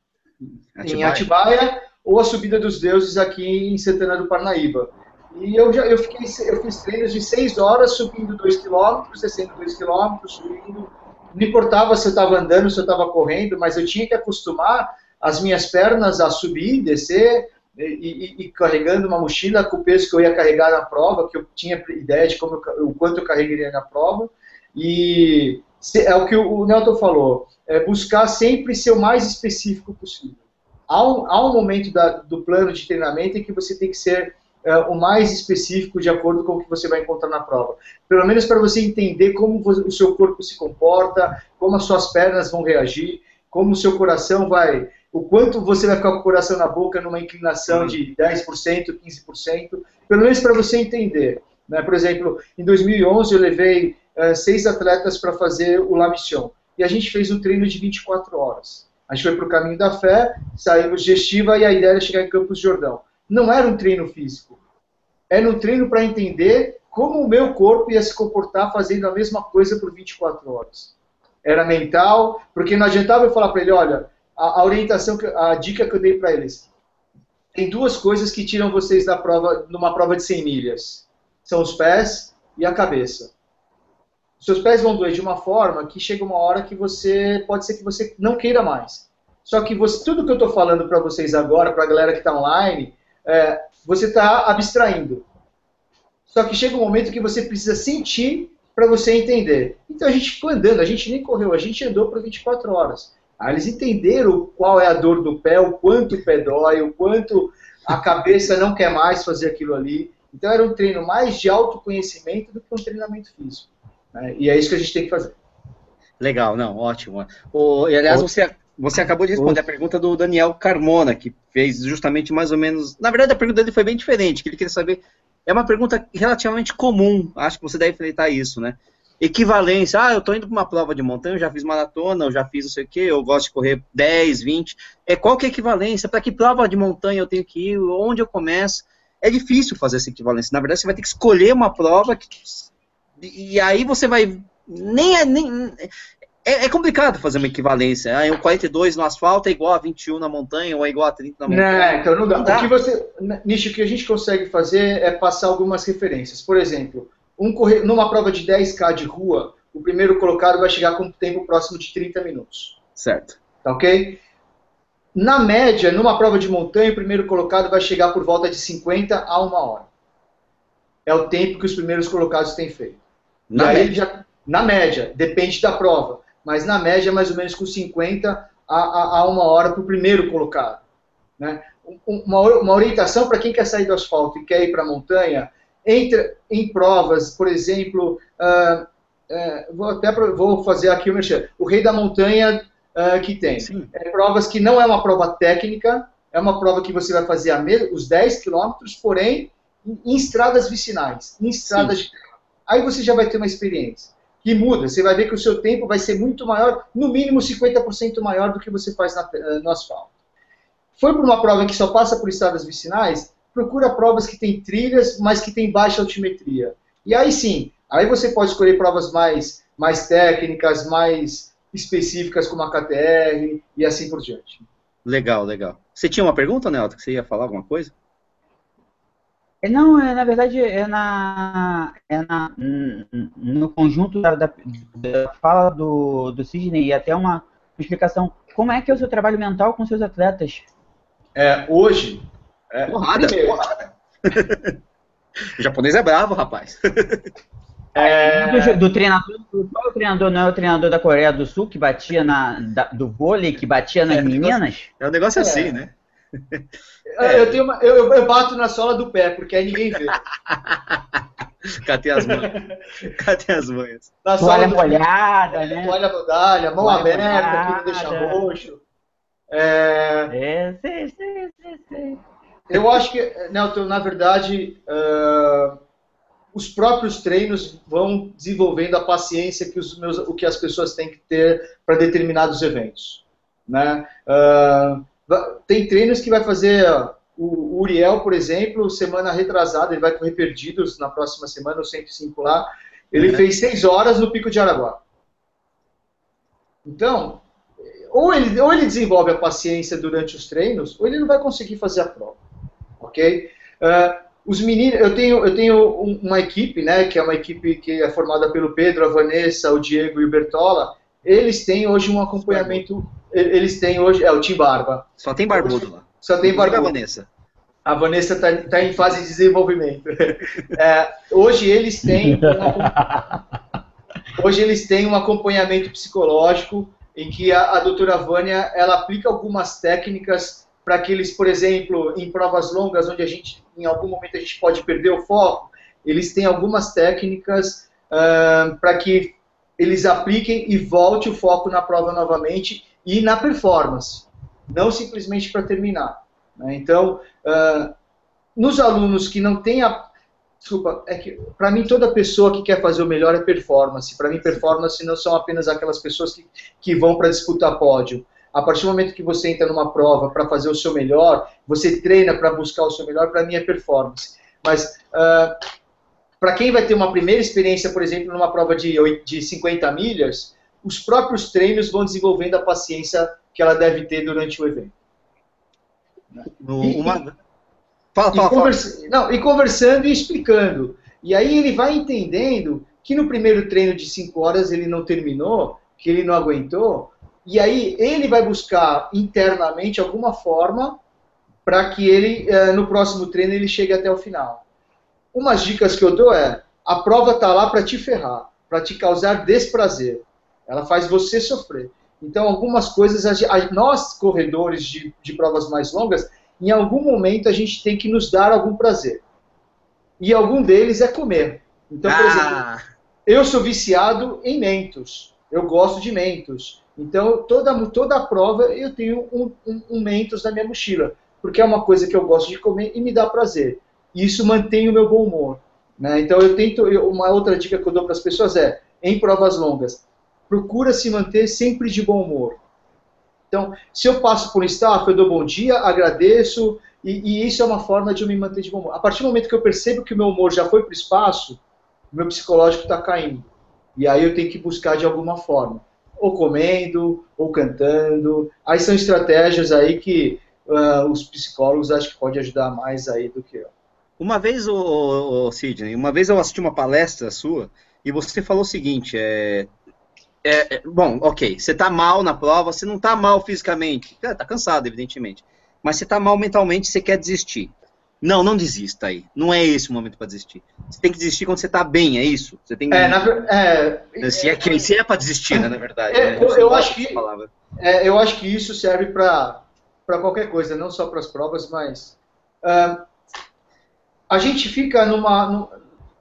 Atibaia. em Atibaia ou a Subida dos Deuses aqui em Santana do Parnaíba. E eu já eu fiquei eu fiz treinos de seis horas subindo dois quilômetros, descendo dois quilômetros, subindo. Não importava se eu estava andando, se eu estava correndo, mas eu tinha que acostumar as minhas pernas a subir, descer e, e, e, carregando uma mochila com o peso que eu ia carregar na prova, que eu tinha ideia de como eu, o quanto eu carregaria na prova. E é o que o Nelton falou, é buscar sempre ser o mais específico possível há um, há um momento da, do plano de treinamento em que você tem que ser é, o mais específico de acordo com o que você vai encontrar na prova. Pelo menos para você entender como o seu corpo se comporta, como as suas pernas vão reagir, como o seu coração vai. O quanto você vai ficar com o coração na boca numa inclinação de 10%, 15%, pelo menos para você entender. Né? Por exemplo, em 2011 eu levei uh, seis atletas para fazer o La Mission e a gente fez um treino de 24 horas. A gente foi para o caminho da fé, saímos de Estiva e a ideia era chegar em Campos de Jordão. Não era um treino físico. Era um treino para entender como o meu corpo ia se comportar fazendo a mesma coisa por 24 horas. Era mental, porque não adiantava eu falar para ele, olha, a, a, orientação, a dica que eu dei para eles, tem duas coisas que tiram vocês da prova, numa prova de 100 milhas. São os pés e a cabeça seus pés vão doer de uma forma que chega uma hora que você pode ser que você não queira mais. Só que você, tudo que eu estou falando para vocês agora, para a galera que está online, é, você está abstraindo. Só que chega um momento que você precisa sentir para você entender. Então a gente ficou andando, a gente nem correu, a gente andou por 24 horas. Aí eles entenderam qual é a dor do pé, o quanto o pé dói, o quanto a cabeça não quer mais fazer aquilo ali. Então era um treino mais de autoconhecimento do que um treinamento físico. Né? E é isso que a gente tem que fazer. Legal, não, ótimo. O, e, aliás, você, você acabou de responder a pergunta do Daniel Carmona, que fez justamente mais ou menos. Na verdade, a pergunta dele foi bem diferente, que ele queria saber. É uma pergunta relativamente comum, acho que você deve enfrentar isso, né? Equivalência, ah, eu estou indo para uma prova de montanha, eu já fiz maratona, eu já fiz não sei o quê, eu gosto de correr 10, 20. É, qual que é a equivalência? Para que prova de montanha eu tenho que ir? Onde eu começo? É difícil fazer essa equivalência. Na verdade, você vai ter que escolher uma prova que e aí você vai. Nem é. Nem, é, é, complicado fazer uma equivalência. Ah, um 42 no asfalto é igual a 21 na montanha, ou é igual a 30 na montanha. Não, então não dá. Não dá. O que você. Nicho, o que a gente consegue fazer é passar algumas referências. Por exemplo, um numa prova de 10K de rua, o primeiro colocado vai chegar com um tempo próximo de 30 minutos. Certo. Tá ok? Na média, numa prova de montanha, o primeiro colocado vai chegar por volta de 50 a uma hora. É o tempo que os primeiros colocados têm feito. Na média. Já, na média, depende da prova, mas na média mais ou menos com 50 a, a, a uma hora para o primeiro colocado. Né? Uma, uma orientação para quem quer sair do asfalto e quer ir para a montanha entra em provas, por exemplo, uh, uh, vou até vou fazer aqui o mexer, o Rei da Montanha uh, que tem. É, provas que não é uma prova técnica, é uma prova que você vai fazer a os 10 quilômetros, porém em, em, estradas vicinais, em estradas de... Aí você já vai ter uma experiência que muda. Você vai ver que o seu tempo vai ser muito maior, no mínimo 50% maior do que você faz na, no asfalto. Foi para uma prova que só passa por estradas vicinais, procura provas que têm trilhas, mas que têm baixa altimetria. E aí sim, aí você pode escolher provas mais, mais técnicas, mais específicas como a KTR e assim por diante. Legal, legal. Você tinha uma pergunta, Nelton, que você ia falar alguma coisa? É, não, é, na verdade é na, é na no conjunto da, da, da fala do, do Sidney e até uma explicação. Como é que é o seu trabalho mental com seus atletas? É, hoje. É, porrada, porrada. o japonês é bravo, rapaz. É... Do, do, treinador, qual é o treinador? Não é o treinador da Coreia do Sul que batia na, da, do vôlei, que batia nas é, meninas? É um negócio assim, né? É. Eu, tenho uma, eu, eu, bato na sola do pé, porque aí ninguém vê. Cadê as mãos? Cadê as mãos? Na toalha molhada, né? Toalha molhada, mão toalha aberta, molhada. que não deixa roxo. É, é sei, sei, sei, sei. Eu acho que, Nelton, na verdade, uh, os próprios treinos vão desenvolvendo a paciência que, os meus, o que as pessoas têm que ter para determinados eventos. Né? Uh, tem treinos que vai fazer o Uriel, por exemplo, semana retrasada, ele vai correr perdidos na próxima semana, o 105 lá. Ele uhum. fez 6 horas no Pico de Araguá. Então, ou ele, ou ele desenvolve a paciência durante os treinos, ou ele não vai conseguir fazer a prova. Ok? Uh, os meninos, eu tenho, eu tenho uma equipe, né, que é uma equipe que é formada pelo Pedro, a Vanessa, o Diego e o Bertola. Eles têm hoje um acompanhamento. Eles têm hoje. É o Tim Barba. Só tem barbudo lá. Só tem barbudo. a Vanessa. A Vanessa está tá em fase de desenvolvimento. É, hoje eles têm. Um, hoje eles têm um acompanhamento psicológico em que a, a doutora Vânia ela aplica algumas técnicas para que eles, por exemplo, em provas longas, onde a gente, em algum momento, a gente pode perder o foco, eles têm algumas técnicas uh, para que eles apliquem e volte o foco na prova novamente e na performance, não simplesmente para terminar. Né? Então, uh, nos alunos que não têm a. Desculpa, é que para mim toda pessoa que quer fazer o melhor é performance. Para mim, performance não são apenas aquelas pessoas que, que vão para disputar pódio. A partir do momento que você entra numa prova para fazer o seu melhor, você treina para buscar o seu melhor, para mim é performance. Mas uh, para quem vai ter uma primeira experiência, por exemplo, numa prova de, de 50 milhas, os próprios treinos vão desenvolvendo a paciência que ela deve ter durante o evento. E, uma... fala, fala, e, conversa... Não, e conversando e explicando. E aí ele vai entendendo que no primeiro treino de 5 horas ele não terminou, que ele não aguentou, e aí ele vai buscar internamente alguma forma para que ele, eh, no próximo treino, ele chegue até o final. Umas dicas que eu dou é, a prova está lá para te ferrar, para te causar desprazer. Ela faz você sofrer. Então, algumas coisas, nós, corredores de, de provas mais longas, em algum momento a gente tem que nos dar algum prazer. E algum deles é comer. Então, por ah. exemplo, eu sou viciado em mentos. Eu gosto de mentos. Então, toda, toda a prova eu tenho um, um, um Mentos na minha mochila, porque é uma coisa que eu gosto de comer e me dá prazer. E isso mantém o meu bom humor. Né? Então, eu tento. Eu, uma outra dica que eu dou para as pessoas é: em provas longas, procura se manter sempre de bom humor. Então, se eu passo por um staff, eu dou bom dia, agradeço, e, e, isso é uma forma de eu me manter de bom humor. A partir do momento que eu percebo que o meu humor já foi para o espaço, meu psicológico está caindo. E aí eu tenho que buscar de alguma forma ou comendo, ou cantando. Aí são estratégias aí que uh, os psicólogos acho que podem ajudar mais aí do que eu. Uma vez, o, o Sidney, uma vez eu assisti uma palestra sua e você falou o seguinte, é, é, é bom, ok, você está mal na prova, você não está mal fisicamente, está cansado, evidentemente, mas você está mal mentalmente, você quer desistir. Não, não desista aí. Não é esse o momento para desistir. Você tem que desistir quando você está bem, é isso? Você tem que... É, na, é, se é, que, se é para desistir, né, na verdade. É, né? eu, eu acho que, é, eu acho que isso serve para qualquer coisa, não só para as provas, mas... Uh, a gente fica numa,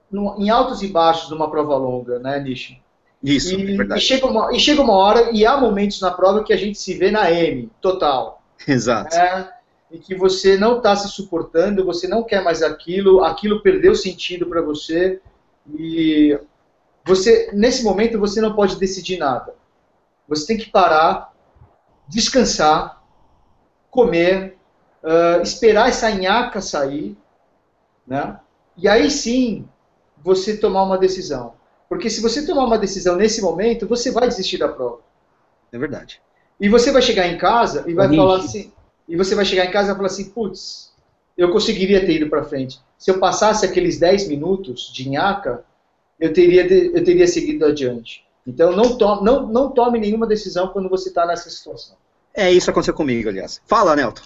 numa, em altos e baixos numa prova longa, né, Nishi? Isso, e, é verdade. E chega, uma, e chega uma hora, e há momentos na prova que a gente se vê na M, total. Exato. Né? E que você não está se suportando, você não quer mais aquilo, aquilo perdeu sentido para você, e você, nesse momento, você não pode decidir nada. Você tem que parar, descansar, comer, uh, esperar essa nhaca sair, né? E aí sim você tomar uma decisão. Porque se você tomar uma decisão nesse momento, você vai desistir da prova. É verdade. E você vai chegar em casa e vai falar assim, e você vai chegar em casa e vai falar assim, putz, eu conseguiria ter ido para frente. Se eu passasse aqueles 10 minutos de nhaca, eu teria, eu teria seguido adiante. Então não, to, não, não tome nenhuma decisão quando você está nessa situação. É, isso aconteceu comigo, aliás. Fala, Nelton.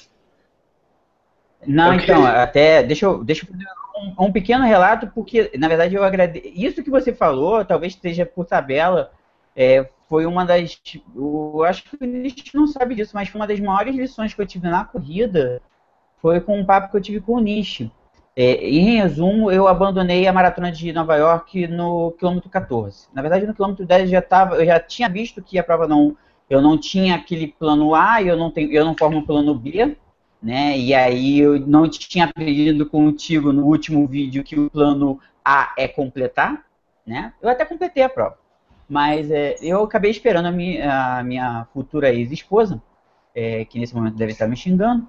Não, okay. então, até, deixa eu, deixa eu fazer um, um, pequeno relato, porque, na verdade, eu agradeço. Isso que você falou, talvez esteja por tabela, é, foi uma das. Eu acho que a gente não sabe disso, mas foi uma das maiores lições que eu tive na corrida. Foi com um papo que eu tive com o Nishi. É, em resumo, eu abandonei a maratona de Nova York no quilômetro 14. Na verdade, no quilômetro 10 eu já, tava, eu já tinha visto que a prova não. Eu não tinha aquele plano A, eu não, tenho, eu não formo o plano B, né? E aí eu não tinha aprendido contigo no último vídeo que o plano A é completar, né? Eu até completei a prova, mas é, eu acabei esperando a minha, a minha futura ex-esposa, é, que nesse momento deve estar me xingando,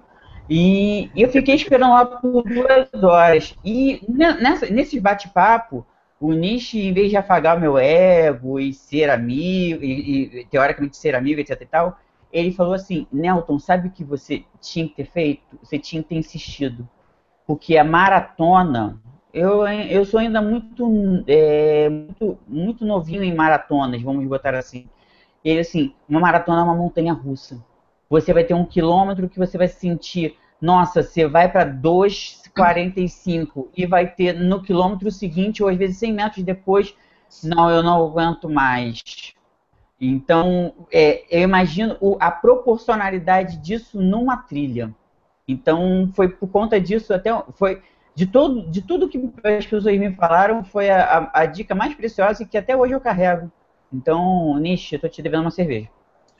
e eu fiquei esperando lá por duas horas. E nessa, nesse bate-papo, o Nishi, em vez de afagar meu ego e ser amigo, e, e, teoricamente ser amigo, etc e tal, ele falou assim, Nelton, sabe o que você tinha que ter feito? Você tinha que ter insistido. Porque a maratona, eu, eu sou ainda muito, é, muito, muito novinho em maratonas, vamos botar assim. Ele assim, uma maratona é uma montanha russa. Você vai ter um quilômetro que você vai sentir, nossa, você vai para 2,45 e vai ter no quilômetro seguinte, ou às vezes 100 metros depois, não, eu não aguento mais então, é, eu imagino o, a proporcionalidade disso numa trilha. Então, foi por conta disso, até foi de, todo, de tudo que as pessoas me falaram, foi a, a, a dica mais preciosa e que até hoje eu carrego. Então, Nish, eu tô te devendo uma cerveja.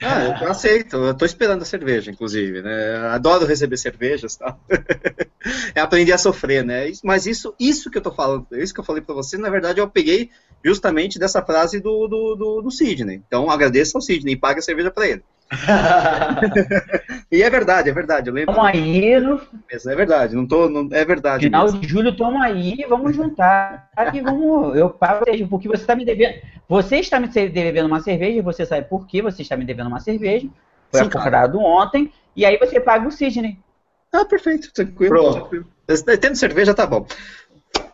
Ah, eu aceito, eu tô esperando a cerveja, inclusive, né? Adoro receber cervejas, tá? é aprender a sofrer, né? Mas isso, isso que eu tô falando, isso que eu falei para você, na verdade eu peguei justamente dessa frase do, do, do, do Sidney. Então agradeço ao Sidney e pague a cerveja para ele. e é verdade, é verdade. Eu lembro. Toma aí. É verdade, não tô. Não, é verdade. Final mesmo. de julho, toma aí, vamos juntar. Aqui, vamos. Eu pago porque você está me devendo. Você está me devendo uma cerveja, você sabe por que você está me devendo uma cerveja. Foi Sim, acordado cara. ontem, e aí você paga o Sidney. Ah, perfeito, tranquilo. Pronto. tranquilo. Tendo cerveja, tá bom.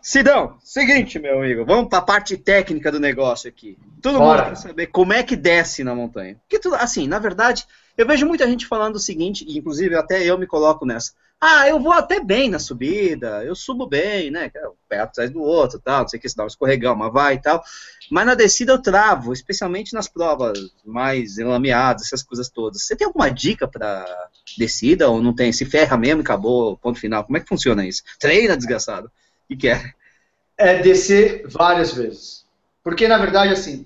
Sidão, seguinte, meu amigo, vamos para a parte técnica do negócio aqui. Todo Bora. mundo quer saber como é que desce na montanha. Porque tudo, assim, na verdade, eu vejo muita gente falando o seguinte, e inclusive até eu me coloco nessa. Ah, eu vou até bem na subida, eu subo bem, né? Um pé atrás do outro, tal, não sei o que, se dá um escorregão, mas vai e tal. Mas na descida eu travo, especialmente nas provas mais enlameadas, essas coisas todas. Você tem alguma dica para descida ou não tem? Se ferra mesmo e acabou, ponto final. Como é que funciona isso? Treina, desgraçado que, que é? É descer várias vezes. Porque, na verdade, assim,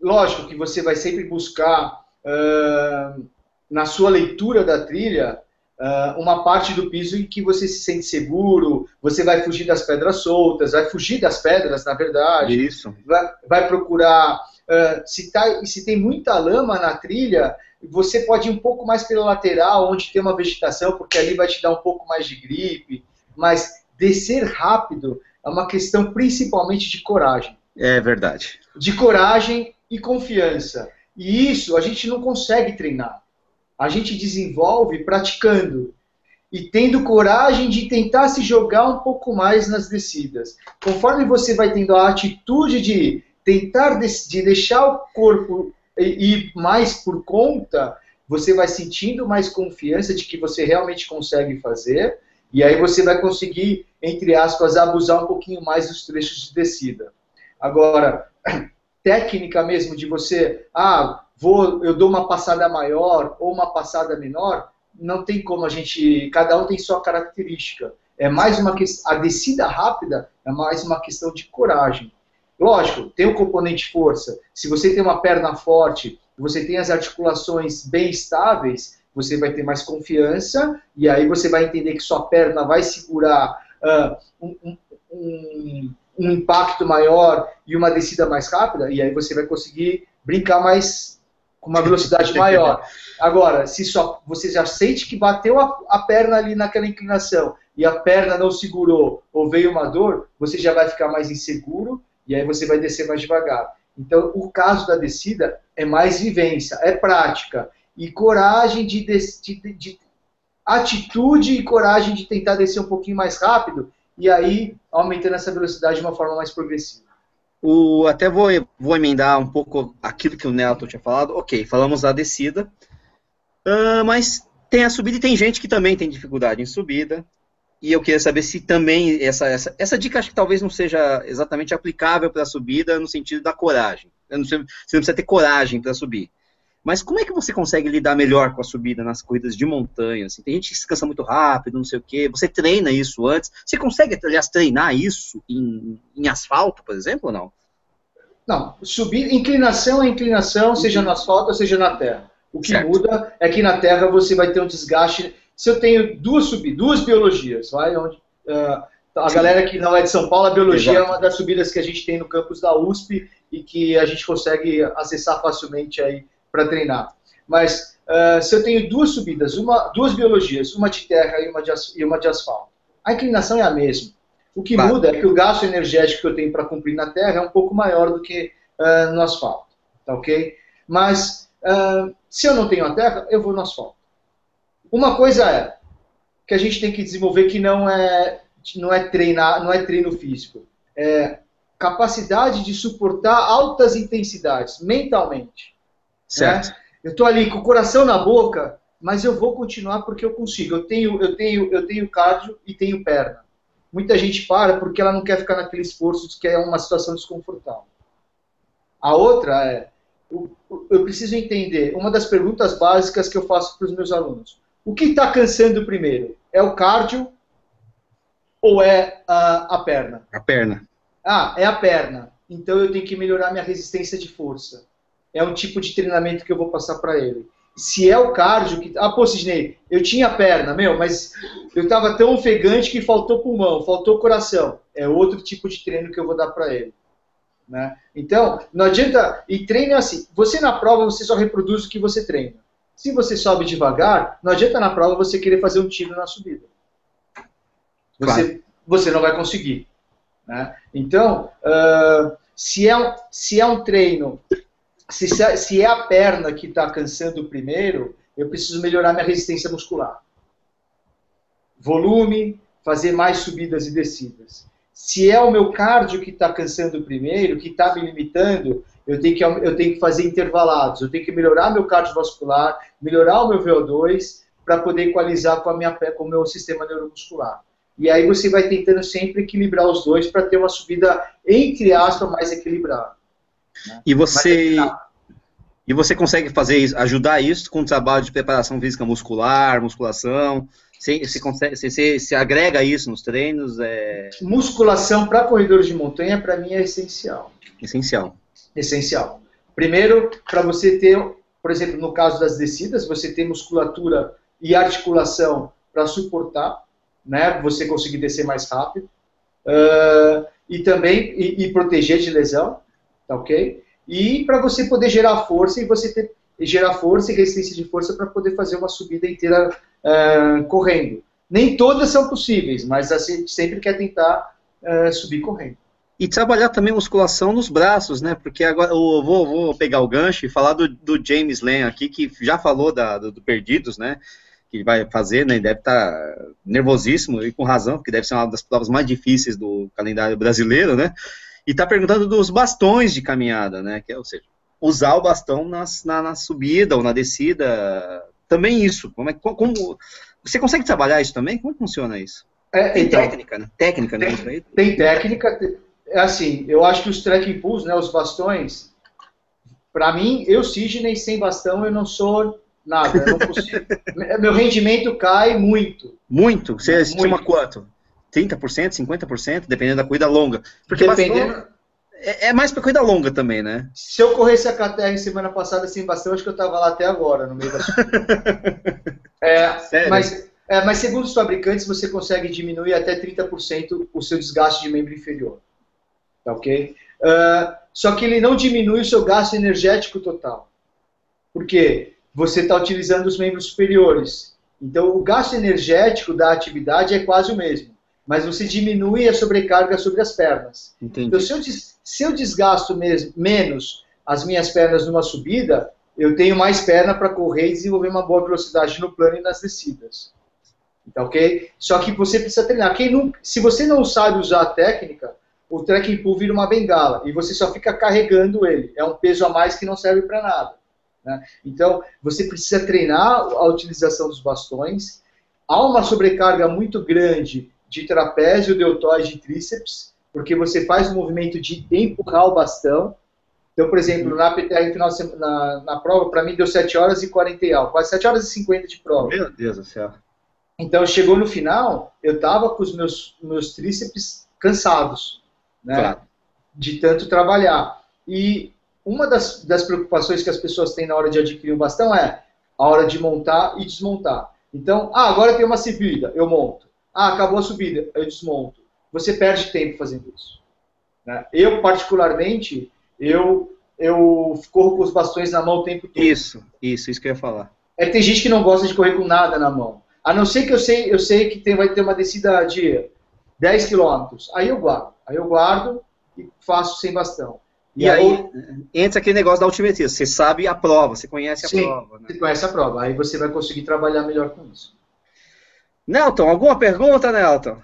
lógico que você vai sempre buscar, uh, na sua leitura da trilha, uh, uma parte do piso em que você se sente seguro, você vai fugir das pedras soltas, vai fugir das pedras, na verdade. Isso. Vai, vai procurar. Uh, se, tá, se tem muita lama na trilha, você pode ir um pouco mais pela lateral, onde tem uma vegetação, porque ali vai te dar um pouco mais de gripe. Mas descer rápido é uma questão principalmente de coragem. É verdade. De coragem e confiança. E isso a gente não consegue treinar. A gente desenvolve praticando e tendo coragem de tentar se jogar um pouco mais nas descidas. Conforme você vai tendo a atitude de tentar de deixar o corpo ir mais por conta, você vai sentindo mais confiança de que você realmente consegue fazer e aí você vai conseguir, entre aspas, abusar um pouquinho mais dos trechos de descida. Agora, técnica mesmo de você, ah, vou, eu dou uma passada maior ou uma passada menor, não tem como a gente, cada um tem sua característica. é mais uma a descida rápida é mais uma questão de coragem. Lógico, tem o componente força. Se você tem uma perna forte, você tem as articulações bem estáveis, você vai ter mais confiança e aí você vai entender que sua perna vai segurar uh, um, um, um, impacto maior e uma descida mais rápida e aí você vai conseguir brincar mais com uma velocidade maior. Agora, se só você já sente que bateu a, a perna ali naquela inclinação e a perna não segurou ou veio uma dor, você já vai ficar mais inseguro e aí você vai descer mais devagar. Então, o caso da descida é mais vivência, é prática e coragem de, de, de, atitude e coragem de tentar descer um pouquinho mais rápido e aí aumentando essa velocidade de uma forma mais progressiva. O, até vou, vou emendar um pouco aquilo que o Nelton tinha falado. Ok, falamos da descida, uh, mas tem a subida e tem gente que também tem dificuldade em subida. E eu queria saber se também essa, essa, essa dica acho que talvez não seja exatamente aplicável para a subida no sentido da coragem. Não sei, você não precisa ter coragem para subir. Mas como é que você consegue lidar melhor com a subida nas corridas de montanha? Assim? Tem gente que se cansa muito rápido, não sei o quê. Você treina isso antes? Você consegue, aliás, treinar isso em, em asfalto, por exemplo, ou não? Não, subir, inclinação é inclinação, seja no asfalto ou seja na terra. O que certo. muda é que na terra você vai ter um desgaste se eu tenho duas subidas, duas biologias, vai, onde, uh, a galera que não é de São Paulo, a biologia Exato. é uma das subidas que a gente tem no campus da USP e que a gente consegue acessar facilmente aí para treinar. Mas uh, se eu tenho duas subidas, uma, duas biologias, uma de terra e uma de, e uma de asfalto, a inclinação é a mesma. O que muda é que o gasto energético que eu tenho para cumprir na terra é um pouco maior do que uh, no asfalto, tá ok? Mas uh, se eu não tenho a terra, eu vou no asfalto. Uma coisa é que a gente tem que desenvolver que não é não é treinar, não é treino físico, é capacidade de suportar altas intensidades mentalmente. Certo. Né? Eu estou ali com o coração na boca, mas eu vou continuar porque eu consigo. Eu tenho, eu tenho, eu tenho cardio e tenho perna. Muita gente para porque ela não quer ficar naquele esforço que é uma situação desconfortável. A outra é, eu preciso entender. Uma das perguntas básicas que eu faço para os meus alunos: o que está cansando primeiro? É o cardio ou é a, a perna? A perna. Ah, é a perna. Então eu tenho que melhorar minha resistência de força. É um tipo de treinamento que eu vou passar para ele. Se é o cardio que. Ah, pô, Sidney, eu tinha perna, meu, mas eu estava tão ofegante que faltou pulmão, faltou coração. É outro tipo de treino que eu vou dar para ele. Né? Então, não adianta. E treino é assim: você na prova, você só reproduz o que você treina. Se você sobe devagar, não adianta na prova você querer fazer um tiro na subida. Você, claro. você não vai conseguir. Né? Então, uh, se, é, se é um treino, se, se é a perna que está cansando primeiro, eu preciso melhorar minha resistência muscular. Volume, fazer mais subidas e descidas. Se é o meu cardio que está cansando primeiro, que está me limitando, eu tenho, que, eu tenho que fazer intervalados, eu tenho que melhorar meu cardiovascular, melhorar o meu VO2, para poder equalizar com, a minha, com o meu sistema neuromuscular. E aí você vai tentando sempre equilibrar os dois para ter uma subida, entre aspas, mais equilibrada. Né? E você. E você consegue fazer isso, ajudar isso com o trabalho de preparação física muscular, musculação? Você, você, consegue, você, você agrega isso nos treinos? É... Musculação para corredores de montanha, para mim, é essencial. Essencial essencial. Primeiro, para você ter, por exemplo, no caso das descidas, você ter musculatura e articulação para suportar, né? Você conseguir descer mais rápido. Uh, e também e, e, proteger de lesão, tá ok? E para você poder gerar força e você ter gerar força e resistência de força para poder fazer uma subida inteira uh, correndo. Nem todas são possíveis, mas a gente sempre quer tentar uh, subir correndo. E trabalhar também musculação nos braços, né? Porque agora eu vou, vou pegar o gancho e falar do, do James Len aqui, que já falou da, do, do, Perdidos, né? Que vai fazer, né? Deve estar tá nervosíssimo e com razão, porque deve ser uma das provas mais difíceis do calendário brasileiro, né? E está perguntando dos bastões de caminhada, né? Que é, ou seja, usar o bastão nas, na, na subida ou na descida. Também isso. Como, é, como você consegue trabalhar isso também? Como funciona isso? É, tem então, técnica, né? Técnica, né? Tem, tem técnica, é assim, eu acho que os trekking pools, né, os bastões, para mim, eu, Sidney, sem bastão, eu não sou nada. Não consigo, meu rendimento cai muito. Muito? Você estima quanto? 30%, 50%, dependendo da corrida longa. Porque dependendo... é, é, mais para corrida longa também, né? Se eu corresse a KTR semana passada sem bastão, acho que eu tava lá até agora, no meio da é, Sério? Mas, é, mas segundo os fabricantes, você consegue diminuir até 30% o seu desgaste de membro inferior. Tá ok? Uh, só que ele não diminui o seu gasto energético total. Por quê? Você está utilizando os membros superiores. Então, o gasto energético da atividade é quase o mesmo, mas você diminui a sobrecarga sobre as pernas. Entendi. Então, se eu, se eu desgasto mesmo, menos as minhas pernas numa subida, eu tenho mais perna para correr e desenvolver uma boa velocidade no plano e nas descidas. Tá ok? Só que você precisa treinar. Quem não, se você não sabe usar a técnica, o trekking pull vira uma bengala e você só fica carregando ele. É um peso a mais que não serve para nada. Né? Então, você precisa treinar a utilização dos bastões. Há uma sobrecarga muito grande de trapézio, deltoide e tríceps, porque você faz o movimento de empurrar o bastão. Então, por exemplo, na na, na prova, para mim deu 7 horas e 40 e algo, quase 7 horas e 50 de prova. Meu Deus do céu. Então, chegou no final, eu estava com os meus, meus tríceps cansados, né? Claro. De tanto trabalhar. E uma das, das preocupações que as pessoas têm na hora de adquirir um bastão é a hora de montar e desmontar. Então, ah, agora tem uma subida, eu monto. Ah, acabou a subida, eu desmonto. Você perde tempo fazendo isso. Né? Eu, particularmente, eu, eu corro com os bastões na mão o tempo todo. Isso, isso, isso que eu ia falar. É tem gente que não gosta de correr com nada na mão. A não ser que eu sei, eu sei que tem, vai ter uma descida de 10 km. Aí eu guardo. Aí eu guardo e faço sem bastão. E, e aí, aí, entra aquele negócio da altimetria. Você sabe a prova, você conhece a sim, prova. Né? Você conhece a prova. Aí você vai conseguir trabalhar melhor com isso. Nelton, alguma pergunta, Nelton?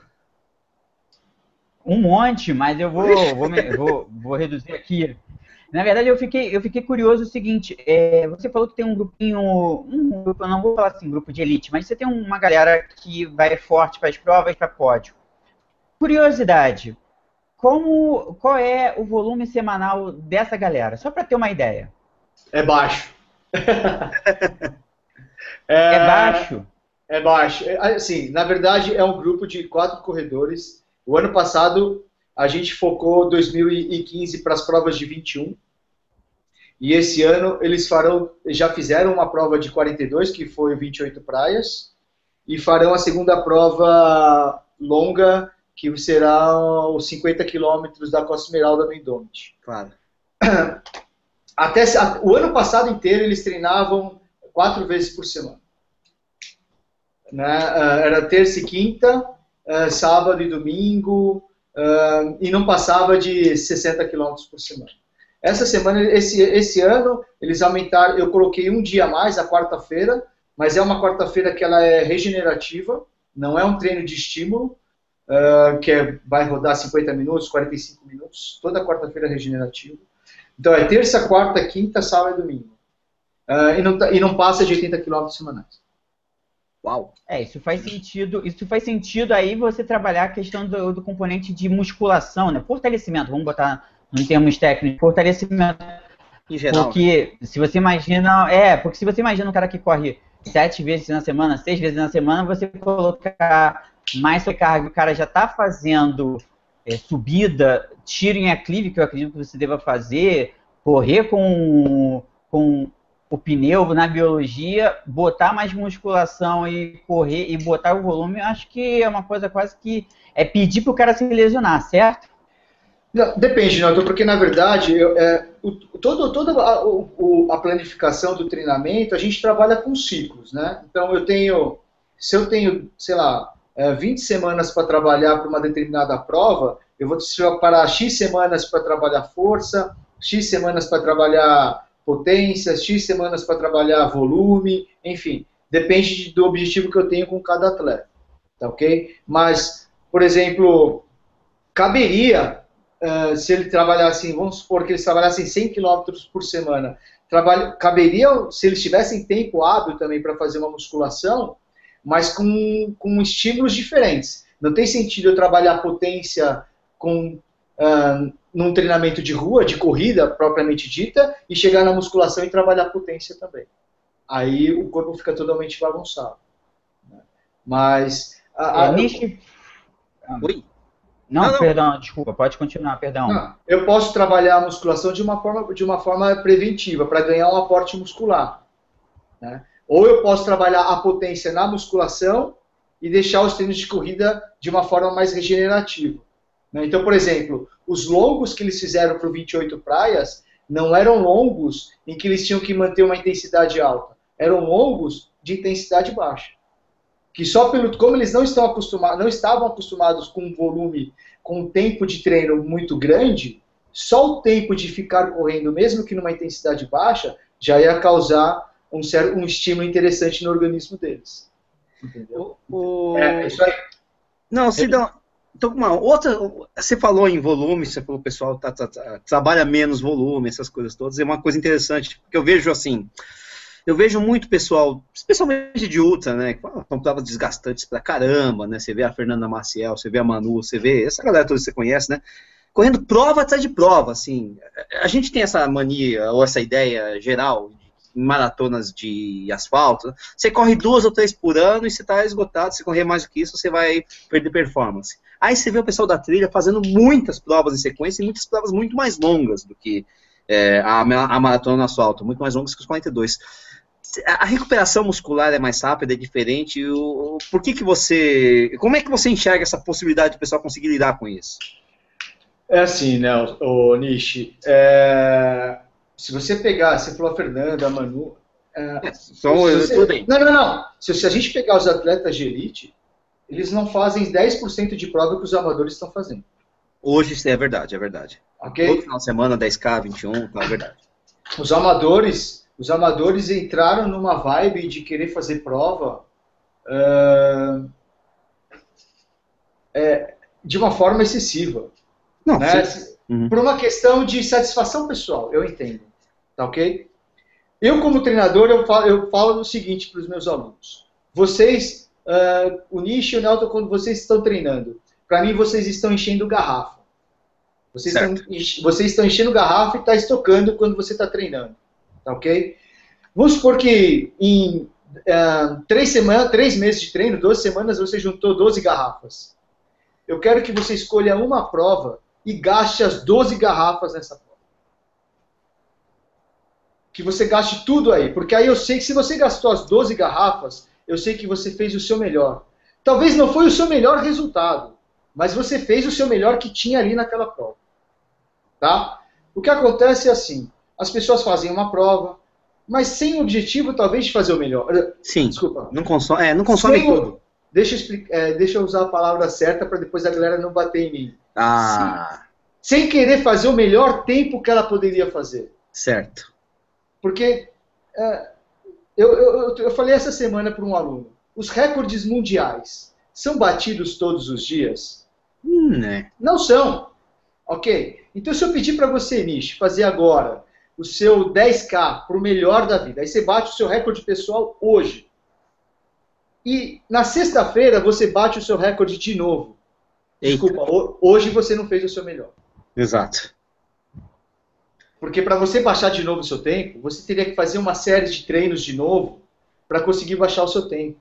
Um monte, mas eu vou, vou, vou, vou reduzir aqui. Na verdade, eu fiquei, eu fiquei curioso o seguinte: é, você falou que tem um grupinho, um grupo, eu não vou falar assim, grupo de elite, mas você tem uma galera que vai forte para as provas, para pódio. Curiosidade: como, qual é o volume semanal dessa galera? Só para ter uma ideia. É baixo. é, é, baixo? É baixo. Assim, na verdade, é um grupo de quatro corredores. O ano passado, a gente focou 2015 para as provas de 21. E esse ano eles farão, já fizeram uma prova de 42, que foi 28 praias, e farão a segunda prova longa que será os 50 quilômetros da Costa Esmeralda no Indomit. Claro. Até, o ano passado inteiro eles treinavam quatro vezes por semana. Né? Ah, era terça e quinta, ah, sábado e domingo, ah, e não passava de 60 quilômetros por semana. Essa semana, esse, esse ano, eles aumentaram, eu coloquei um dia a mais, a quarta-feira, mas é uma quarta-feira que ela é regenerativa, não é um treino de estímulo, uh, que é, vai rodar 50 minutos, 45 minutos, toda quarta-feira regenerativo. Então é terça, quarta, quinta, sábado e domingo. Uh, e, não, tá, e não passa de 80 km semanais. Uau! É, isso faz sentido. Isso faz sentido aí você trabalhar a questão do, do componente de musculação, né? Fortalecimento, vamos botar em termos técnicos, fortalecimento. Em geral. Porque se você imagina. É, porque se você imagina um cara que corre sete vezes na semana, seis vezes na semana, você colocar mais sobrecarga, o cara já está fazendo é, subida, tiro em aclive, que eu acredito que você deva fazer, correr com, com o pneu na biologia, botar mais musculação e correr e botar o volume, acho que é uma coisa quase que é pedir para o cara se lesionar, certo? Não, depende, Naldo, porque na verdade eu, é, o, todo, toda a, o, a, planificação do treinamento a gente trabalha com ciclos, né? Então eu tenho, se eu tenho, sei lá, é, 20 semanas para trabalhar para uma determinada prova, eu vou separar X semanas para trabalhar força, X semanas para trabalhar potência, X semanas para trabalhar volume, enfim, depende do objetivo que eu tenho com cada atleta, tá ok? Mas, por exemplo, caberia, uh, se ele trabalhasse, vamos supor que eles trabalhassem 100 km por semana, trabalho, caberia, se eles tivessem tempo hábil também para fazer uma musculação, mas com, com estímulos diferentes. Não tem sentido eu trabalhar potência com uh, num treinamento de rua, de corrida propriamente dita, e chegar na musculação e trabalhar potência também. Aí o corpo fica totalmente bagunçado. Né? Mas a, a, é, Oi? Não, não, não, perdão, desculpa, pode continuar, perdão. Não, eu posso trabalhar a musculação de uma forma, de uma forma preventiva, para ganhar um aporte muscular. Né? Ou eu posso trabalhar a potência na musculação e deixar os treinos de corrida de uma forma mais regenerativa. Né? Então, por exemplo, os longos que eles fizeram para o 28 praias não eram longos em que eles tinham que manter uma intensidade alta, eram longos de intensidade baixa que só pelo como eles não estão acostumados, não estavam acostumados com um volume, com um tempo de treino muito grande, só o tempo de ficar correndo, mesmo que numa intensidade baixa, já ia causar um certo um estímulo interessante no organismo deles. Entendeu? O, É, isso aí. Não, Cidão, então, uma outra, você falou em volume, você falou o pessoal tá, tá, tá, trabalha menos volume, essas coisas todas, é uma coisa interessante, porque eu vejo assim, eu vejo muito pessoal, especialmente de ultra, né, que são provas desgastantes pra caramba, né, você vê a Fernanda Maciel, você vê a Manu, você vê essa galera toda que você conhece, né, correndo prova atrás de prova, assim, a gente tem essa mania, ou essa ideia geral, maratonas de asfalto, você corre duas ou três por ano e você está esgotado, se correr mais do que isso, você vai perder performance. Aí você vê o pessoal da trilha fazendo muitas provas em sequência e muitas provas muito mais longas do que é, a, a maratona no asfalto, muito mais longas que os 42 a recuperação muscular é mais rápida, é diferente. O, por que, que você. Como é que você enxerga essa possibilidade do pessoal conseguir lidar com isso? É assim, né, o, o Nishi. É, se você pegar, você falou a Fernanda, a Manu. É, só você, tudo bem. Não, não, não. Se, se, a gente pegar os atletas de elite, eles não fazem 10% de prova que os amadores estão fazendo. Hoje isso é verdade, é verdade. Ok? Todo final de semana, 10K, 21, é verdade. Os amadores os amadores entraram numa vibe de querer fazer prova uh, é, de uma forma excessiva. Não, né? uhum. Por uma questão de satisfação pessoal, eu entendo. Tá ok? Eu, como treinador, eu falo, eu falo o seguinte para os meus alunos. Vocês, uh, o Nish e o Nelton, quando vocês estão treinando, para mim vocês estão enchendo garrafa. Vocês estão, vocês estão enchendo garrafa e está estocando quando você está treinando. Tá ok? Vamos supor que em uh, três, semanas, três meses de treino, 12 semanas, você juntou 12 garrafas. Eu quero que você escolha uma prova e gaste as 12 garrafas nessa prova. Que você gaste tudo aí, porque aí eu sei que se você gastou as 12 garrafas, eu sei que você fez o seu melhor. Talvez não foi o seu melhor resultado, mas você fez o seu melhor que tinha ali naquela prova. Tá? O que acontece é assim, as pessoas fazem uma prova, mas sem o objetivo, talvez, de fazer o melhor. Sim. Desculpa. Não consome, é, não consome sem tudo. O, deixa, eu explicar, é, deixa eu usar a palavra certa para depois a galera não bater em mim. Ah. Sem, sem, querer fazer o melhor tempo que ela poderia fazer. Certo. Porque é, eu, eu, eu falei essa semana para um aluno: os recordes mundiais são batidos todos os dias? Hum, né? Não são. Ok? Então, se eu pedir para você, Nish, fazer agora o seu 10K para o melhor da vida. Aí você bate o seu recorde pessoal hoje. E na sexta-feira você bate o seu recorde de novo. Eita. Desculpa, hoje você não fez o seu melhor. Exato. Porque para você baixar de novo o seu tempo, você teria que fazer uma série de treinos de novo para conseguir baixar o seu tempo.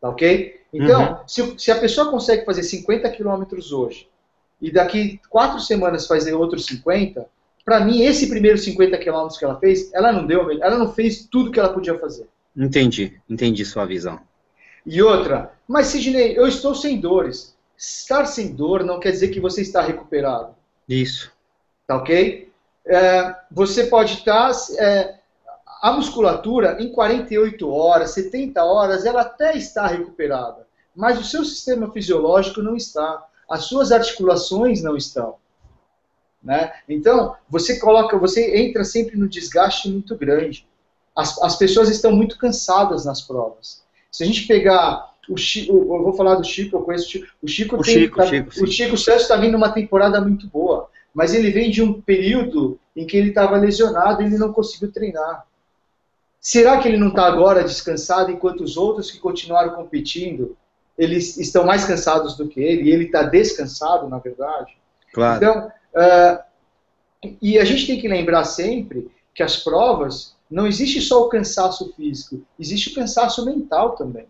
Tá ok? Então, uhum. se, se, a pessoa consegue fazer 50 quilômetros hoje e daqui quatro semanas fazer outros 50, para mim, esse primeiro 50 quilômetros que ela fez, ela não deu, ela não fez tudo que ela podia fazer. Entendi, entendi sua visão. E outra, mas Sidney, eu estou sem dores. Estar sem dor não quer dizer que você está recuperado. Isso. Tá ok? É, você pode estar. É, a musculatura, em 48 horas, 70 horas, ela até está recuperada. Mas o seu sistema fisiológico não está. As suas articulações não estão. Né? Então, você coloca, você entra sempre no desgaste muito grande. As, as pessoas estão muito cansadas nas provas. Se a gente pegar o Chico, eu vou falar do Chico, eu conheço o Chico. O Chico, o tem, Chico, tá, Chico, o Chico Santos está vindo uma temporada muito boa, mas ele vem de um período em que ele estava lesionado e ele não conseguiu treinar. Será que ele não está agora descansado enquanto os outros que continuaram competindo eles estão mais cansados do que ele e ele está descansado, na verdade? Claro. Então, Uh, e a gente tem que lembrar sempre que as provas não existe só o cansaço físico, existe o cansaço mental também.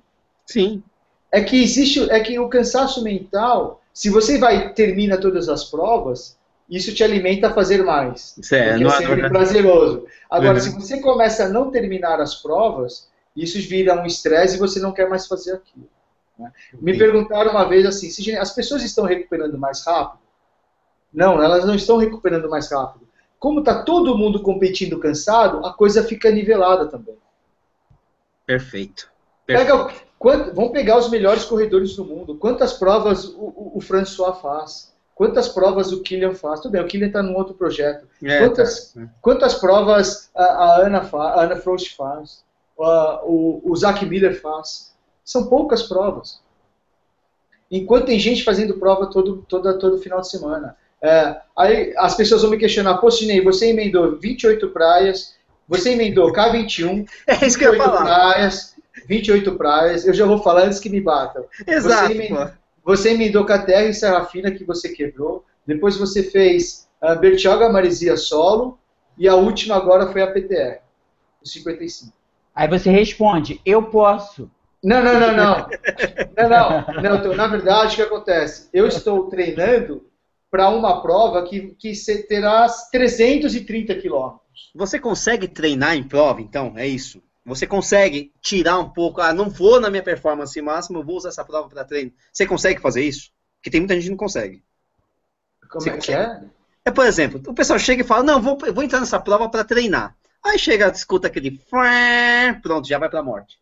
Sim. é que existe, é que o cansaço mental, se você vai termina todas as provas, isso te alimenta a fazer mais. Isso é, não é sempre prazeroso. Agora, Uhum. se você começa a não terminar as provas, isso vira um estresse e você não quer mais fazer aquilo. né? Me perguntaram uma vez assim, "Sidney, as pessoas estão recuperando mais rápido? Não, elas não estão recuperando mais rápido. Como está todo mundo competindo cansado, a coisa fica nivelada também. Perfeito. Pega, o- quant- vamos pegar os melhores corredores do mundo. Quantas provas o, o, o François faz? Quantas provas o Kylian faz? Tudo bem, o Kylian está num outro projeto. É, Quantas, tá. quantas provas a, a Ana fa, a Ana Frost faz? A- o, o Zach Miller faz? São poucas provas. Enquanto tem gente fazendo prova todo, toda, todo final de semana. É, aí as pessoas vão me questionar, pô, Sinei, você emendou 28 praias, você emendou K21, É isso que eu ia 28 falar. praias, 28 praias, eu já vou falar antes que me batam. Exato, Você, pô. Você emendou com a Terra e Serra Fina que você quebrou, depois você fez a Bertioga Marizia solo, e a última agora foi a PTR, o 55. Aí você responde, eu posso. Não, não, não, não. Não, não. não então, na verdade, o que acontece? Eu estou treinando para uma prova que, que terá 330 quilômetros. Você consegue treinar em prova, então? É isso. Você consegue tirar um pouco, ah, não vou na minha performance máxima, eu vou usar essa prova para treino. Você consegue fazer isso? Porque tem muita gente que não consegue. Como Você é que é? É, por exemplo, o pessoal chega e fala, não, vou, vou entrar nessa prova para treinar. Aí chega, escuta aquele, pronto, já vai para a morte.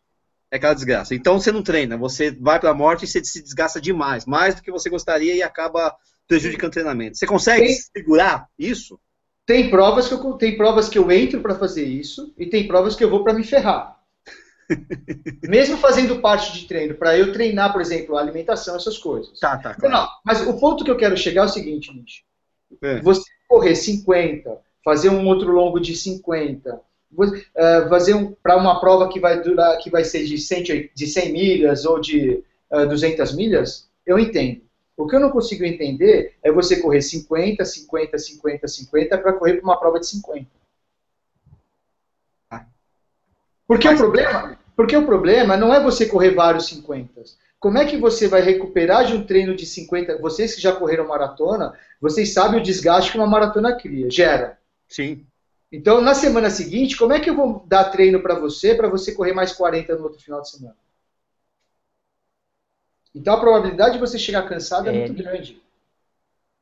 É aquela desgraça. Então você não treina, você vai para a morte e você se desgasta demais, mais do que você gostaria e acaba prejudicando o treinamento. Você consegue Tem- segurar isso? Tem provas que eu, tem provas que eu entro para fazer isso e tem provas que eu vou para me ferrar. Mesmo fazendo parte de treino, para eu treinar, por exemplo, a alimentação, essas coisas. Tá, tá, Não, não, mas o ponto que eu quero chegar é o seguinte, Nish. É. Você correr 50, fazer um outro longo de 50, vo- eh, fazer um, para uma prova que vai durar, que vai ser de 100, de 100 milhas ou de eh, 200 milhas, eu entendo. O que eu não consigo entender é você correr 50, 50, 50, 50 para correr para uma prova de 50. Ah. Porque Mas- o problema, porque o problema não é você correr vários 50. Como é que você vai recuperar de um treino de 50? Vocês que já correram maratona, vocês sabem o desgaste que uma maratona cria, gera. Sim. Então, na semana seguinte, como é que eu vou dar treino para você, para você correr mais 40 no outro final de semana? Então, a probabilidade de você chegar cansado é, É. muito grande.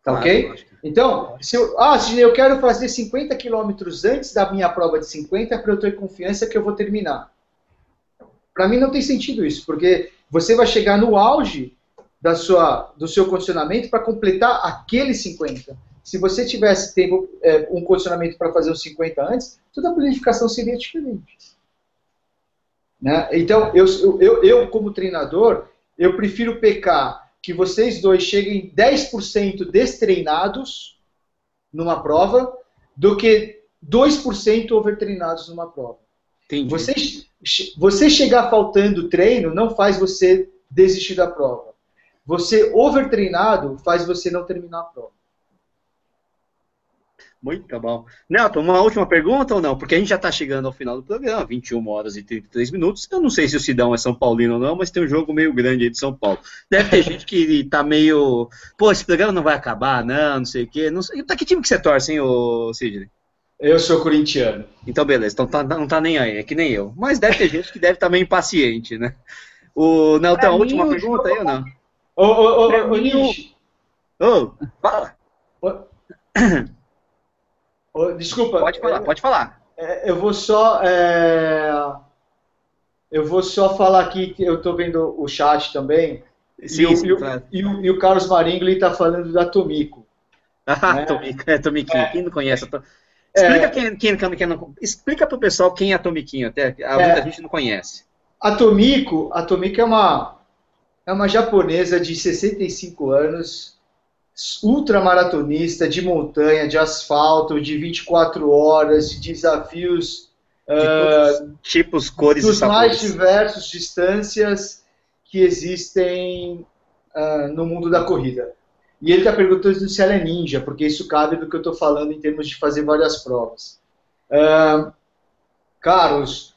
Tá Claro, ok? Então, se eu, ah, Sidney, eu quero fazer 50 quilômetros antes da minha prova de 50 para eu ter confiança que eu vou terminar. Para mim não tem sentido isso, porque você vai chegar no auge da sua, do seu condicionamento para completar aquele 50. Se você tivesse tempo, é, um condicionamento para fazer os 50 antes, toda a planificação seria diferente. Né? Então, eu, eu, eu, como treinador, eu prefiro pecar que vocês dois cheguem 10% destreinados numa prova do que 2% overtreinados numa prova. Entendi. Você, você chegar faltando treino não faz você desistir da prova. Você overtreinado faz você não terminar a prova. Muito bom. Nelton, uma última pergunta ou não? Porque a gente já está chegando ao final do programa, 21 horas e 33 minutos. Eu não sei se o Sidão é São Paulino ou não, mas tem um jogo meio grande aí de São Paulo. Deve ter gente que tá meio. Pô, esse programa não vai acabar, não, não sei o quê. Não sei... Tá que time que você torce, hein, ô Sidney? Eu sou corintiano. Então, beleza, então tá, não tá nem aí, é que nem eu. Mas deve ter gente que deve estar meio impaciente, né? O Nelton, Pra a mim, última o pergunta aí ou não? Ô, ô, ô, ô, mim, Nish, Ô, fala. Desculpa. Pode falar, pode falar. É, Eu vou só. é, Eu vou só falar aqui que eu estou vendo o chat também. Sim, e, o, sim, e o- claro. e o- e o Carlos Maringo está falando da Tomico. Ah, né? Tomiquinho, é, Tomiquinho, É. quem não conhece? É. Explica quem, quem, quem, quem não. Explica pro pessoal quem é a Tomiquinho, até a É. muita gente não conhece. A Tomiko, a Tomiko é uma é uma japonesa de 65 anos, ultramaratonista de montanha, de asfalto, de 24 horas, de desafios De os tipos, cores e dos mais sabores. diversos distâncias que existem ah, no mundo da corrida. E ele está perguntando se ela é ninja, porque isso cabe do que eu estou falando em termos de fazer várias provas. Ah, Carlos,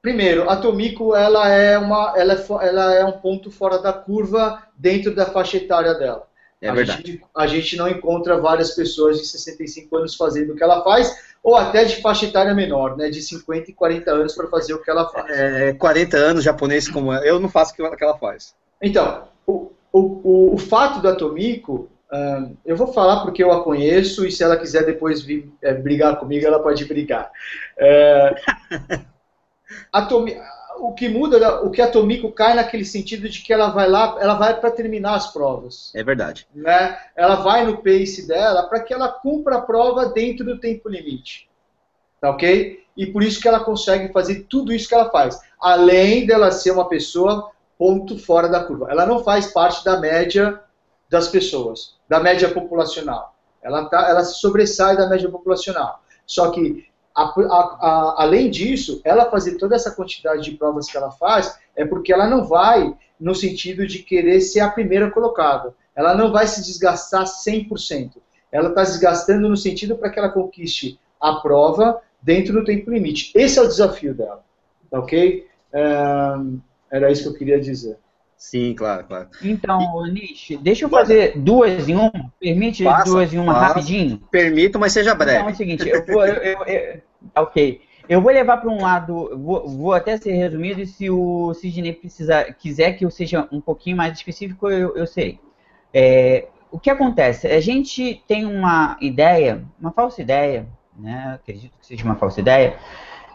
Primeiro, a Tomiko ela é, uma, ela, é, ela é um ponto fora da curva dentro da faixa etária dela. É a verdade. Gente, a gente não encontra várias pessoas de 65 anos fazendo o que ela faz, ou até de faixa etária menor, né, de 50 e 40 anos para fazer o que ela faz. É, 40 anos japonês como eu não faço o que ela faz. Então, o, o, o, fato da Tomiko, uh, eu vou falar porque eu a conheço e se ela quiser depois vir é, brigar comigo, ela pode brigar. É, a Tomiko, o que muda, o que a Tomiko cai naquele sentido de que ela vai lá, ela vai para terminar as provas. É verdade. Né? Ela vai no pace dela para que ela cumpra a prova dentro do tempo limite. Tá ok? E por isso que ela consegue fazer tudo isso que ela faz. Além dela ser uma pessoa ponto fora da curva. Ela não faz parte da média das pessoas, da média populacional. Ela, tá, ela se sobressai da média populacional. Só que a, a, a, além disso, ela fazer toda essa quantidade de provas que ela faz é porque ela não vai no sentido de querer ser a primeira colocada. Ela não vai se desgastar 100%. Ela está desgastando no sentido para que ela conquiste a prova dentro do tempo limite. Esse é o desafio dela. Ok? era isso que eu queria dizer. Sim, claro, claro. Então, Nish, deixa eu fazer duas em uma. Permite Passa, duas em uma rapidinho? Permito, mas seja breve. Então é o seguinte, eu vou, eu, eu, ok. Eu vou levar para um lado, vou, vou, até ser resumido, e se o Sidney precisar, quiser que eu seja um pouquinho mais específico, eu, eu serei. É, o que acontece? A gente tem uma ideia, uma falsa ideia, né? acredito que seja uma falsa ideia,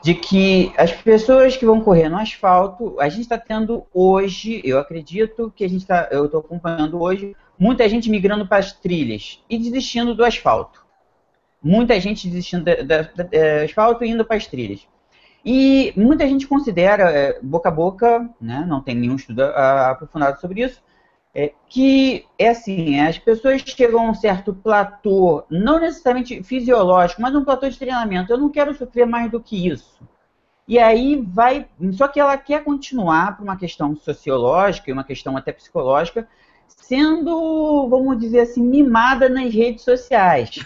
de que as pessoas que vão correr no asfalto, a gente está tendo hoje, eu acredito que a gente está, eu estou acompanhando hoje, muita gente migrando para as trilhas e desistindo do asfalto. Muita gente desistindo do é, asfalto e indo para as trilhas. E muita gente considera, é, boca a boca, né, não tem nenhum estudo aprofundado sobre isso, é, que é assim, as pessoas chegam a um certo platô, não necessariamente fisiológico, mas um platô de treinamento. Eu não quero sofrer mais do que isso. E aí vai. Só que ela quer continuar por uma questão sociológica e uma questão até psicológica, sendo, vamos dizer assim, mimada nas redes sociais.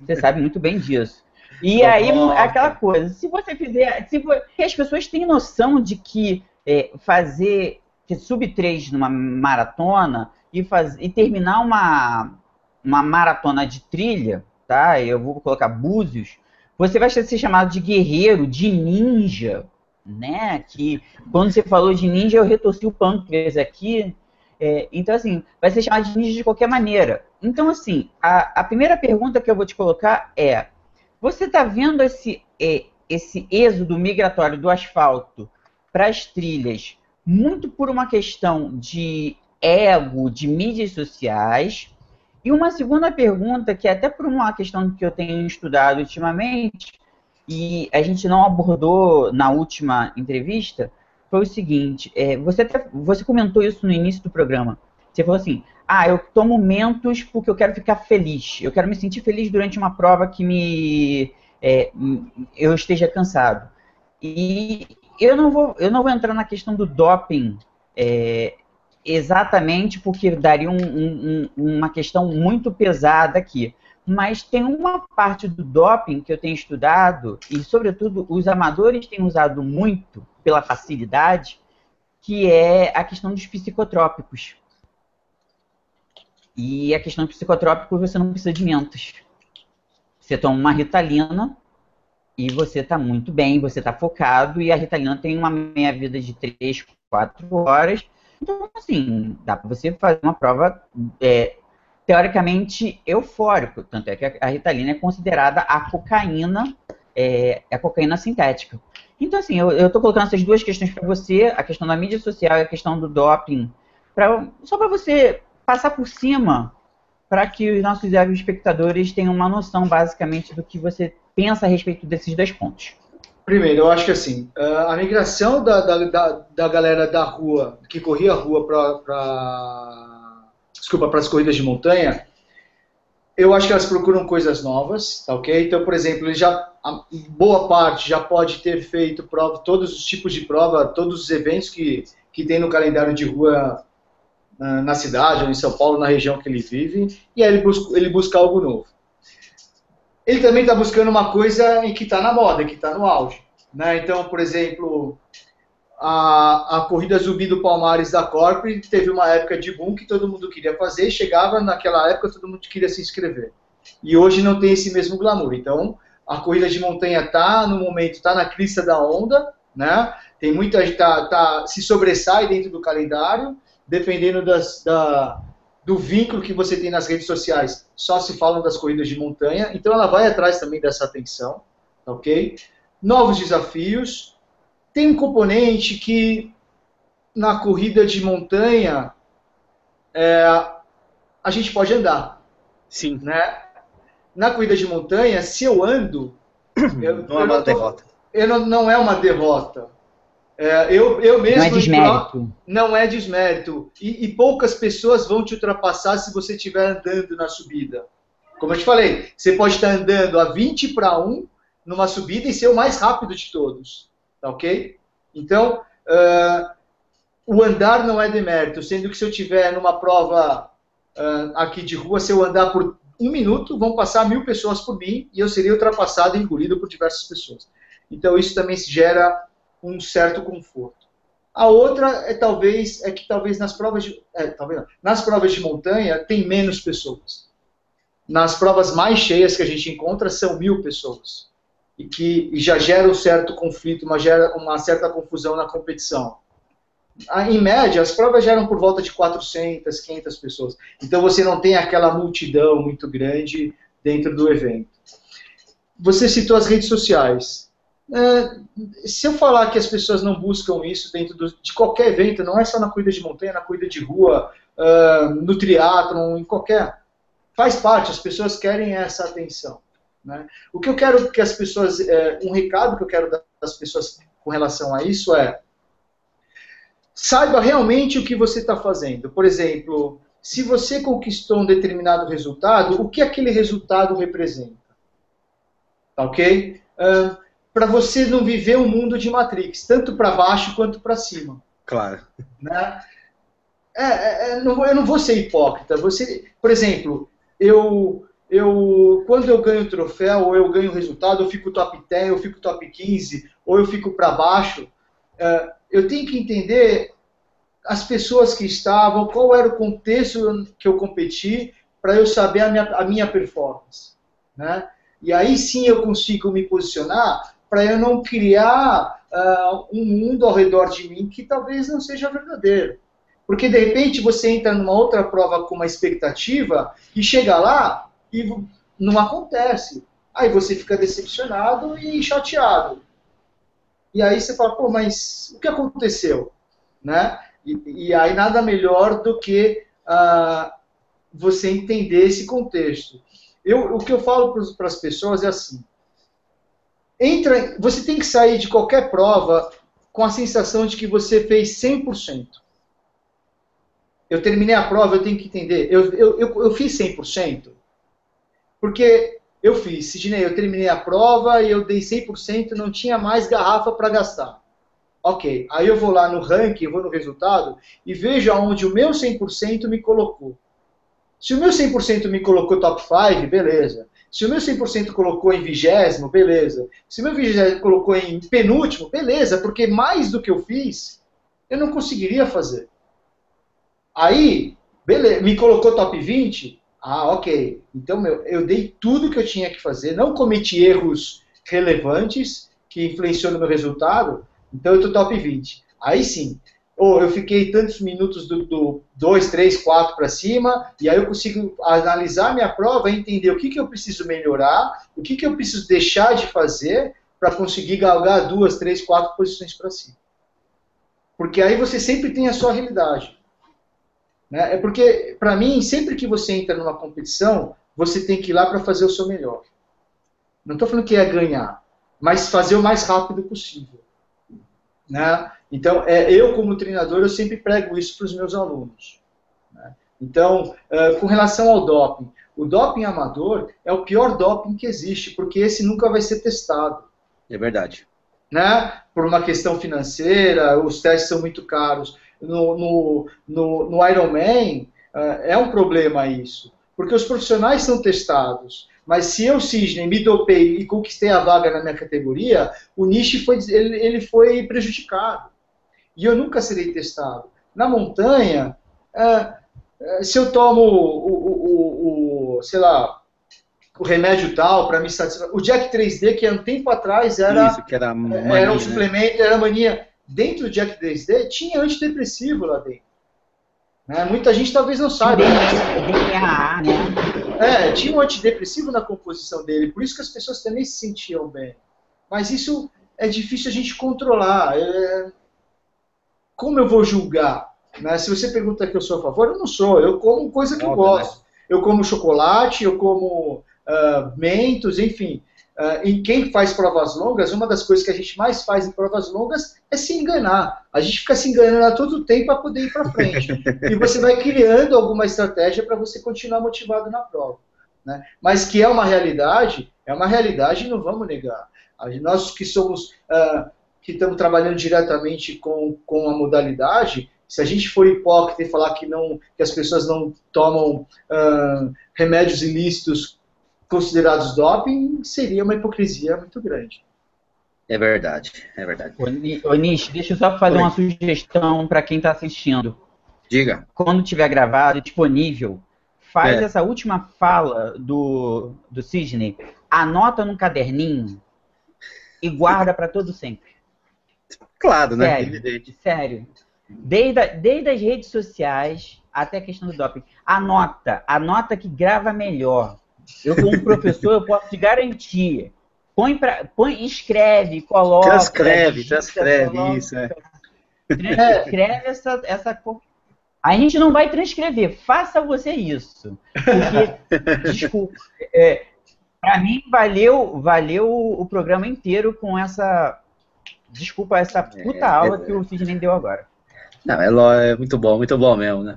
Você sabe muito bem disso. E aí, aquela coisa, se você fizer. Se for, as pessoas têm noção de que é, fazer sub 3 numa maratona e, faz, e terminar uma, uma maratona de trilha, tá? Eu vou colocar búzios, você vai ser chamado de guerreiro, de ninja, né? Que quando você falou de ninja, eu retorci o pâncreas aqui. É, então, assim, vai ser chamado de ninja de qualquer maneira. Então, assim, a, a primeira pergunta que eu vou te colocar é: você está vendo esse, é, esse êxodo migratório do asfalto para as trilhas muito por uma questão de ego, de mídias sociais. E uma segunda pergunta, que é até por uma questão que eu tenho estudado ultimamente, e a gente não abordou na última entrevista, foi o seguinte: é, você, até, você comentou isso no início do programa. Você falou assim: ah, eu tomo mentos porque eu quero ficar feliz. Eu quero me sentir feliz durante uma prova que me é, eu esteja cansado. E eu não vou, eu não vou entrar na questão do doping é, exatamente porque daria um, um, uma questão muito pesada aqui. Mas tem uma parte do doping que eu tenho estudado, e sobretudo os amadores têm usado muito pela facilidade, que é a questão dos psicotrópicos. E a questão dos psicotrópicos você não precisa de mentos. Você toma uma ritalina, e você está muito bem, você está focado, e a Ritalina tem uma meia-vida de 3, 4 horas. Então, assim, dá para você fazer uma prova é, teoricamente eufórico. Tanto é que a Ritalina é considerada a cocaína, é, a cocaína sintética. Então, assim, eu estou colocando essas duas questões para você, a questão da mídia social e a questão do doping, pra, só para você passar por cima, para que os nossos espectadores tenham uma noção, basicamente, do que você pensa a respeito desses dois pontos? Primeiro, eu acho que assim, a migração da, da, da, da galera da rua, que corria a rua para desculpa, para as corridas de montanha, eu acho que elas procuram coisas novas, tá ok? Então, por exemplo, ele já, boa parte já pode ter feito prova, todos os tipos de prova, todos os eventos que, que tem no calendário de rua na cidade, ou em São Paulo, na região que ele vive, e aí ele busca, ele busca algo novo ele também está buscando uma coisa em que está na moda, que está no auge. Né? Então, por exemplo, a, a corrida Zumbi do Palmares da Corp teve uma época de boom que todo mundo queria fazer, chegava naquela época todo mundo queria se inscrever. E hoje não tem esse mesmo glamour. Então, a corrida de montanha está no momento, está na crista da onda, né? Tem muita tá, tá, se sobressai dentro do calendário, dependendo das, da, do vínculo que você tem nas redes sociais. Só se falam das corridas de montanha, então ela vai atrás também dessa atenção, ok? Novos desafios. Tem um componente que na corrida de montanha é, a gente pode andar. Sim. Né? Na corrida de montanha, se eu ando. Eu, não é uma tô, derrota. Eu não, não é uma derrota. É, eu, eu mesmo. Não é desmérito. Não é desmérito. E, e, poucas pessoas vão te ultrapassar se você estiver andando na subida. Como eu te falei, você pode estar andando a 20 para 1 numa subida e ser o mais rápido de todos. Tá ok? Então, uh, o andar não é demérito, sendo que se eu tiver numa prova uh, aqui de rua, se eu andar por um minuto, vão passar mil pessoas por mim e eu seria ultrapassado e engolido por diversas pessoas. Então, isso também gera um certo conforto. A outra é talvez é que talvez nas provas de, é, talvez não, nas provas de montanha tem menos pessoas. Nas provas mais cheias que a gente encontra são mil pessoas e que já gera um certo conflito, uma, gera uma certa confusão na competição. Em média, as provas geram por volta de 400, 500 pessoas. Então você não tem aquela multidão muito grande dentro do evento. Você citou as redes sociais. É, se eu falar que as pessoas não buscam isso dentro do, de qualquer evento, não é só na corrida de montanha, na corrida de rua, uh, no triatlon, em qualquer, faz parte. As pessoas querem essa atenção. Né? O que eu quero que as pessoas, é, um recado que eu quero dar às pessoas com relação a isso é saiba realmente o que você está fazendo. Por exemplo, se você conquistou um determinado resultado, o que aquele resultado representa? Tá ok? Uh, para você não viver um mundo de Matrix, tanto para baixo quanto para cima. Claro. Né? É, é, é não, eu não vou ser hipócrita. Você, por exemplo, eu, eu quando eu ganho troféu ou eu ganho resultado, eu fico top 10, eu fico top 15, ou eu fico para baixo, é, eu tenho que entender as pessoas que estavam, qual era o contexto que eu competi, para eu saber a minha, a minha performance. Né? E aí sim eu consigo me posicionar para eu não criar uh, um mundo ao redor de mim que talvez não seja verdadeiro. Porque de repente você entra numa outra prova com uma expectativa e chega lá e não acontece. Aí você fica decepcionado e chateado. E aí você fala, pô, mas o que aconteceu? Né? E, e aí nada melhor do que uh, você entender esse contexto. Eu, o que eu falo para as pessoas é assim: entra, você tem que sair de qualquer prova com a sensação de que você fez 100%. Eu terminei a prova, eu tenho que entender, eu, eu, eu, eu fiz 100%. Porque eu fiz, Sidney, eu terminei a prova e eu dei 100%, não tinha mais garrafa para gastar. Ok, aí eu vou lá no ranking, vou no resultado e vejo aonde o meu 100% me colocou. Se o meu 100% me colocou top 5, beleza. Se o meu 100% colocou em vigésimo, beleza. Se o meu vigésimo colocou em penúltimo, beleza, porque mais do que eu fiz, eu não conseguiria fazer. Aí, beleza, me colocou top 20, ah, ok. Então, meu, eu dei tudo que eu tinha que fazer, não cometi erros relevantes que influenciou no meu resultado, então eu estou top 20. Aí sim, ou eu fiquei tantos minutos do 2, 3, 4 para cima, e aí eu consigo analisar minha prova e entender o que, que eu preciso melhorar, o que, que eu preciso deixar de fazer para conseguir galgar duas, três, quatro posições para cima. Porque aí você sempre tem a sua realidade. Né? É porque, para mim, sempre que você entra numa competição, você tem que ir lá para fazer o seu melhor. Não estou falando que é ganhar, mas fazer o mais rápido possível. Né? Então, é, eu como treinador, eu sempre prego isso para os meus alunos. Né? Então, uh, com relação ao doping, o doping amador é o pior doping que existe, porque esse nunca vai ser testado. É verdade. Né? Por uma questão financeira, os testes são muito caros. No, no, no, no Ironman, uh, é um problema isso, porque os profissionais são testados. Mas se eu, Cisne, me dopei e conquistei a vaga na minha categoria, o Nishi foi, ele, ele foi prejudicado. E eu nunca serei testado. Na montanha, é, se eu tomo o, o, o, o sei lá, o remédio tal para me satisfazer. O Jack 3D, que há um tempo atrás era, Isso, que era, mania, era um né? suplemento, era mania. Dentro do Jack 3D tinha antidepressivo lá dentro. Né? Muita gente talvez não saiba. Né? É, tinha um antidepressivo na composição dele, por isso que as pessoas também se sentiam bem. Mas isso é difícil a gente controlar. É... Como eu vou julgar? Né? Se você pergunta que eu sou a favor, eu não sou. Eu como coisa que eu gosto. Né? Eu como chocolate, eu como uh, mentos, enfim. Uh, em quem faz provas longas, uma das coisas que a gente mais faz em provas longas é se enganar. A gente fica se enganando a todo tempo para poder ir para frente. e você vai criando alguma estratégia para você continuar motivado na prova. Né? Mas que é uma realidade, é uma realidade e não vamos negar. Nós que somos, uh, que estamos trabalhando diretamente com, com a modalidade, se a gente for hipócrita e falar que, não, que as pessoas não tomam uh, remédios ilícitos considerados doping, seria uma hipocrisia muito grande. É verdade, é verdade. Ô, Nish, deixa eu só fazer Oi. uma sugestão para quem está assistindo. Diga. Quando tiver gravado, disponível, faz é. essa última fala do, do Sidney, anota num caderninho e guarda para todo sempre. Claro, né? Sério, sério. Desde, desde as redes sociais até a questão do doping. Anota, anota que grava melhor. Eu, como professor, eu posso te garantir. Põe pra, põe, escreve, coloca. Transcreve, transcreve, coloca, isso. É. Transcreve essa, essa. A gente não vai transcrever, faça você isso. Porque, desculpa, é, para mim valeu, valeu o programa inteiro com essa. Desculpa, essa puta é, aula é, que o Sidney deu agora. Não, é, é muito bom, muito bom mesmo, né?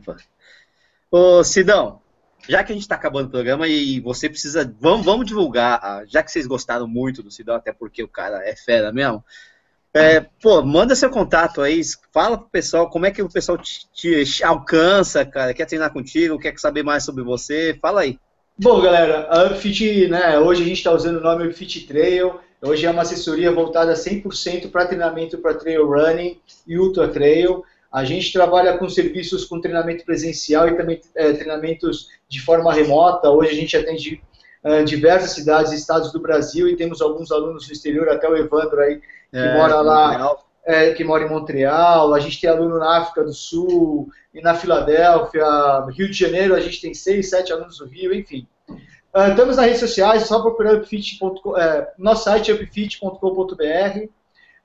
Ô, Sidão, já que a gente está acabando o programa e você precisa. Vamos, vamos divulgar, já que vocês gostaram muito do Sidão, até porque o cara é fera mesmo. É, pô, manda seu contato aí, fala pro pessoal como é que o pessoal te, te, alcança, cara, quer treinar contigo, quer saber mais sobre você, fala aí. Bom, galera, a Upfit, né, hoje a gente está usando o nome Upfit Trail, hoje é uma assessoria voltada 100% para treinamento para trail running e ultra trail. A gente trabalha com serviços com treinamento presencial e também é, treinamentos de forma remota. Hoje a gente atende é, diversas cidades e estados do Brasil e temos alguns alunos no exterior, até o Evandro aí, que é, mora lá, é, que mora em Montreal. A gente tem aluno na África do Sul e na Filadélfia, Rio de Janeiro, a gente tem seis, sete alunos do Rio, enfim. Uh, estamos nas redes sociais, só procurar upfit.com, é, nosso site é upfit.com.br.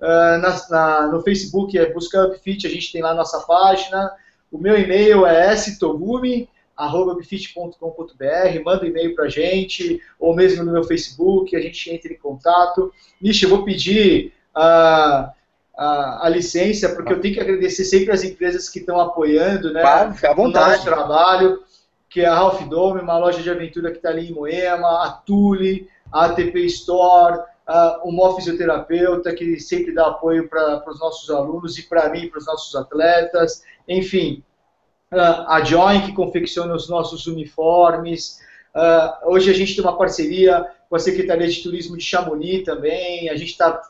Uh, na, na, no Facebook é Busca Upfit, a gente tem lá a nossa página. O meu e-mail é stogumi.upfit.com.br, manda um e-mail pra gente, ou mesmo no meu Facebook, a gente entra em contato. Nishi, eu vou pedir a, a, a, licença, porque eu tenho que agradecer sempre as empresas que estão apoiando né, claro, fica à vontade. o nosso trabalho, que é a Ralph Dome, uma loja de aventura que está ali em Moema, a Tule, a ATP Store, uh, uma fisioterapeuta que sempre dá apoio para os nossos alunos e para mim, para os nossos atletas, enfim, uh, a Join que confecciona os nossos uniformes. Uh, hoje a gente tem uma parceria com a Secretaria de Turismo de Chamonix também. A gente está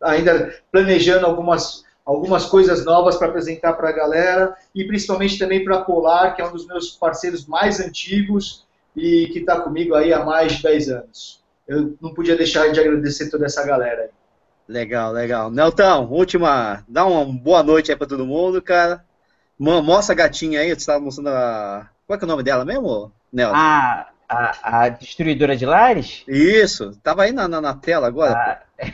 ainda planejando algumas algumas coisas novas para apresentar para a galera e principalmente também para a Polar, que é um dos meus parceiros mais antigos e que está comigo aí há mais de 10 anos eu não podia deixar de agradecer toda essa galera. Legal, legal. Neltão, última. Dá uma boa noite aí pra todo mundo, cara. Mostra a gatinha aí, você estava mostrando a. Qual é, é o nome dela mesmo, Nelton? A, a, a destruidora de lares? Isso, tava aí na, na, na tela agora. A...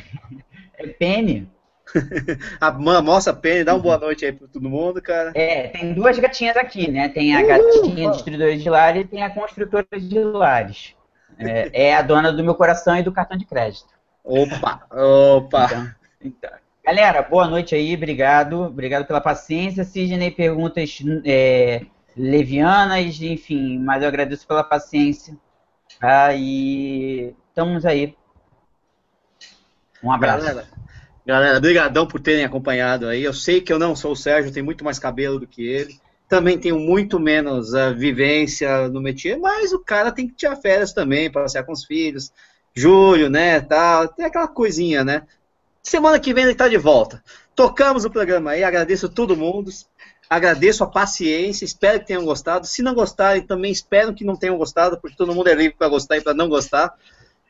É Penny. a, mostra a Penny, dá uma boa noite aí pra todo mundo, cara. É, tem duas gatinhas aqui, né? Tem a gatinha destruidora de lares e tem a construtora de lares. É, é, a dona do meu coração e do cartão de crédito. Opa, opa. Então, então. Galera, boa noite aí, obrigado. Obrigado pela paciência. Sidney, perguntas é, levianas, enfim, mas eu agradeço pela paciência. Ah, e estamos aí. Um abraço. Galera, galera, brigadão por terem acompanhado aí. Eu sei que eu não sou o Sérgio, tenho muito mais cabelo do que ele. Também tenho muito menos uh, vivência no métier, mas o cara tem que tirar férias também, passear com os filhos, julho, né, tal, tem aquela coisinha, né. Semana que vem ele está de volta. Tocamos o programa aí, agradeço a todo mundo, agradeço a paciência, espero que tenham gostado. Se não gostarem, também espero que não tenham gostado, porque todo mundo é livre para gostar e para não gostar.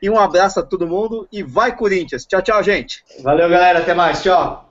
E um abraço a todo mundo e vai Corinthians. Tchau, tchau, gente. Valeu, galera. Até mais. Tchau.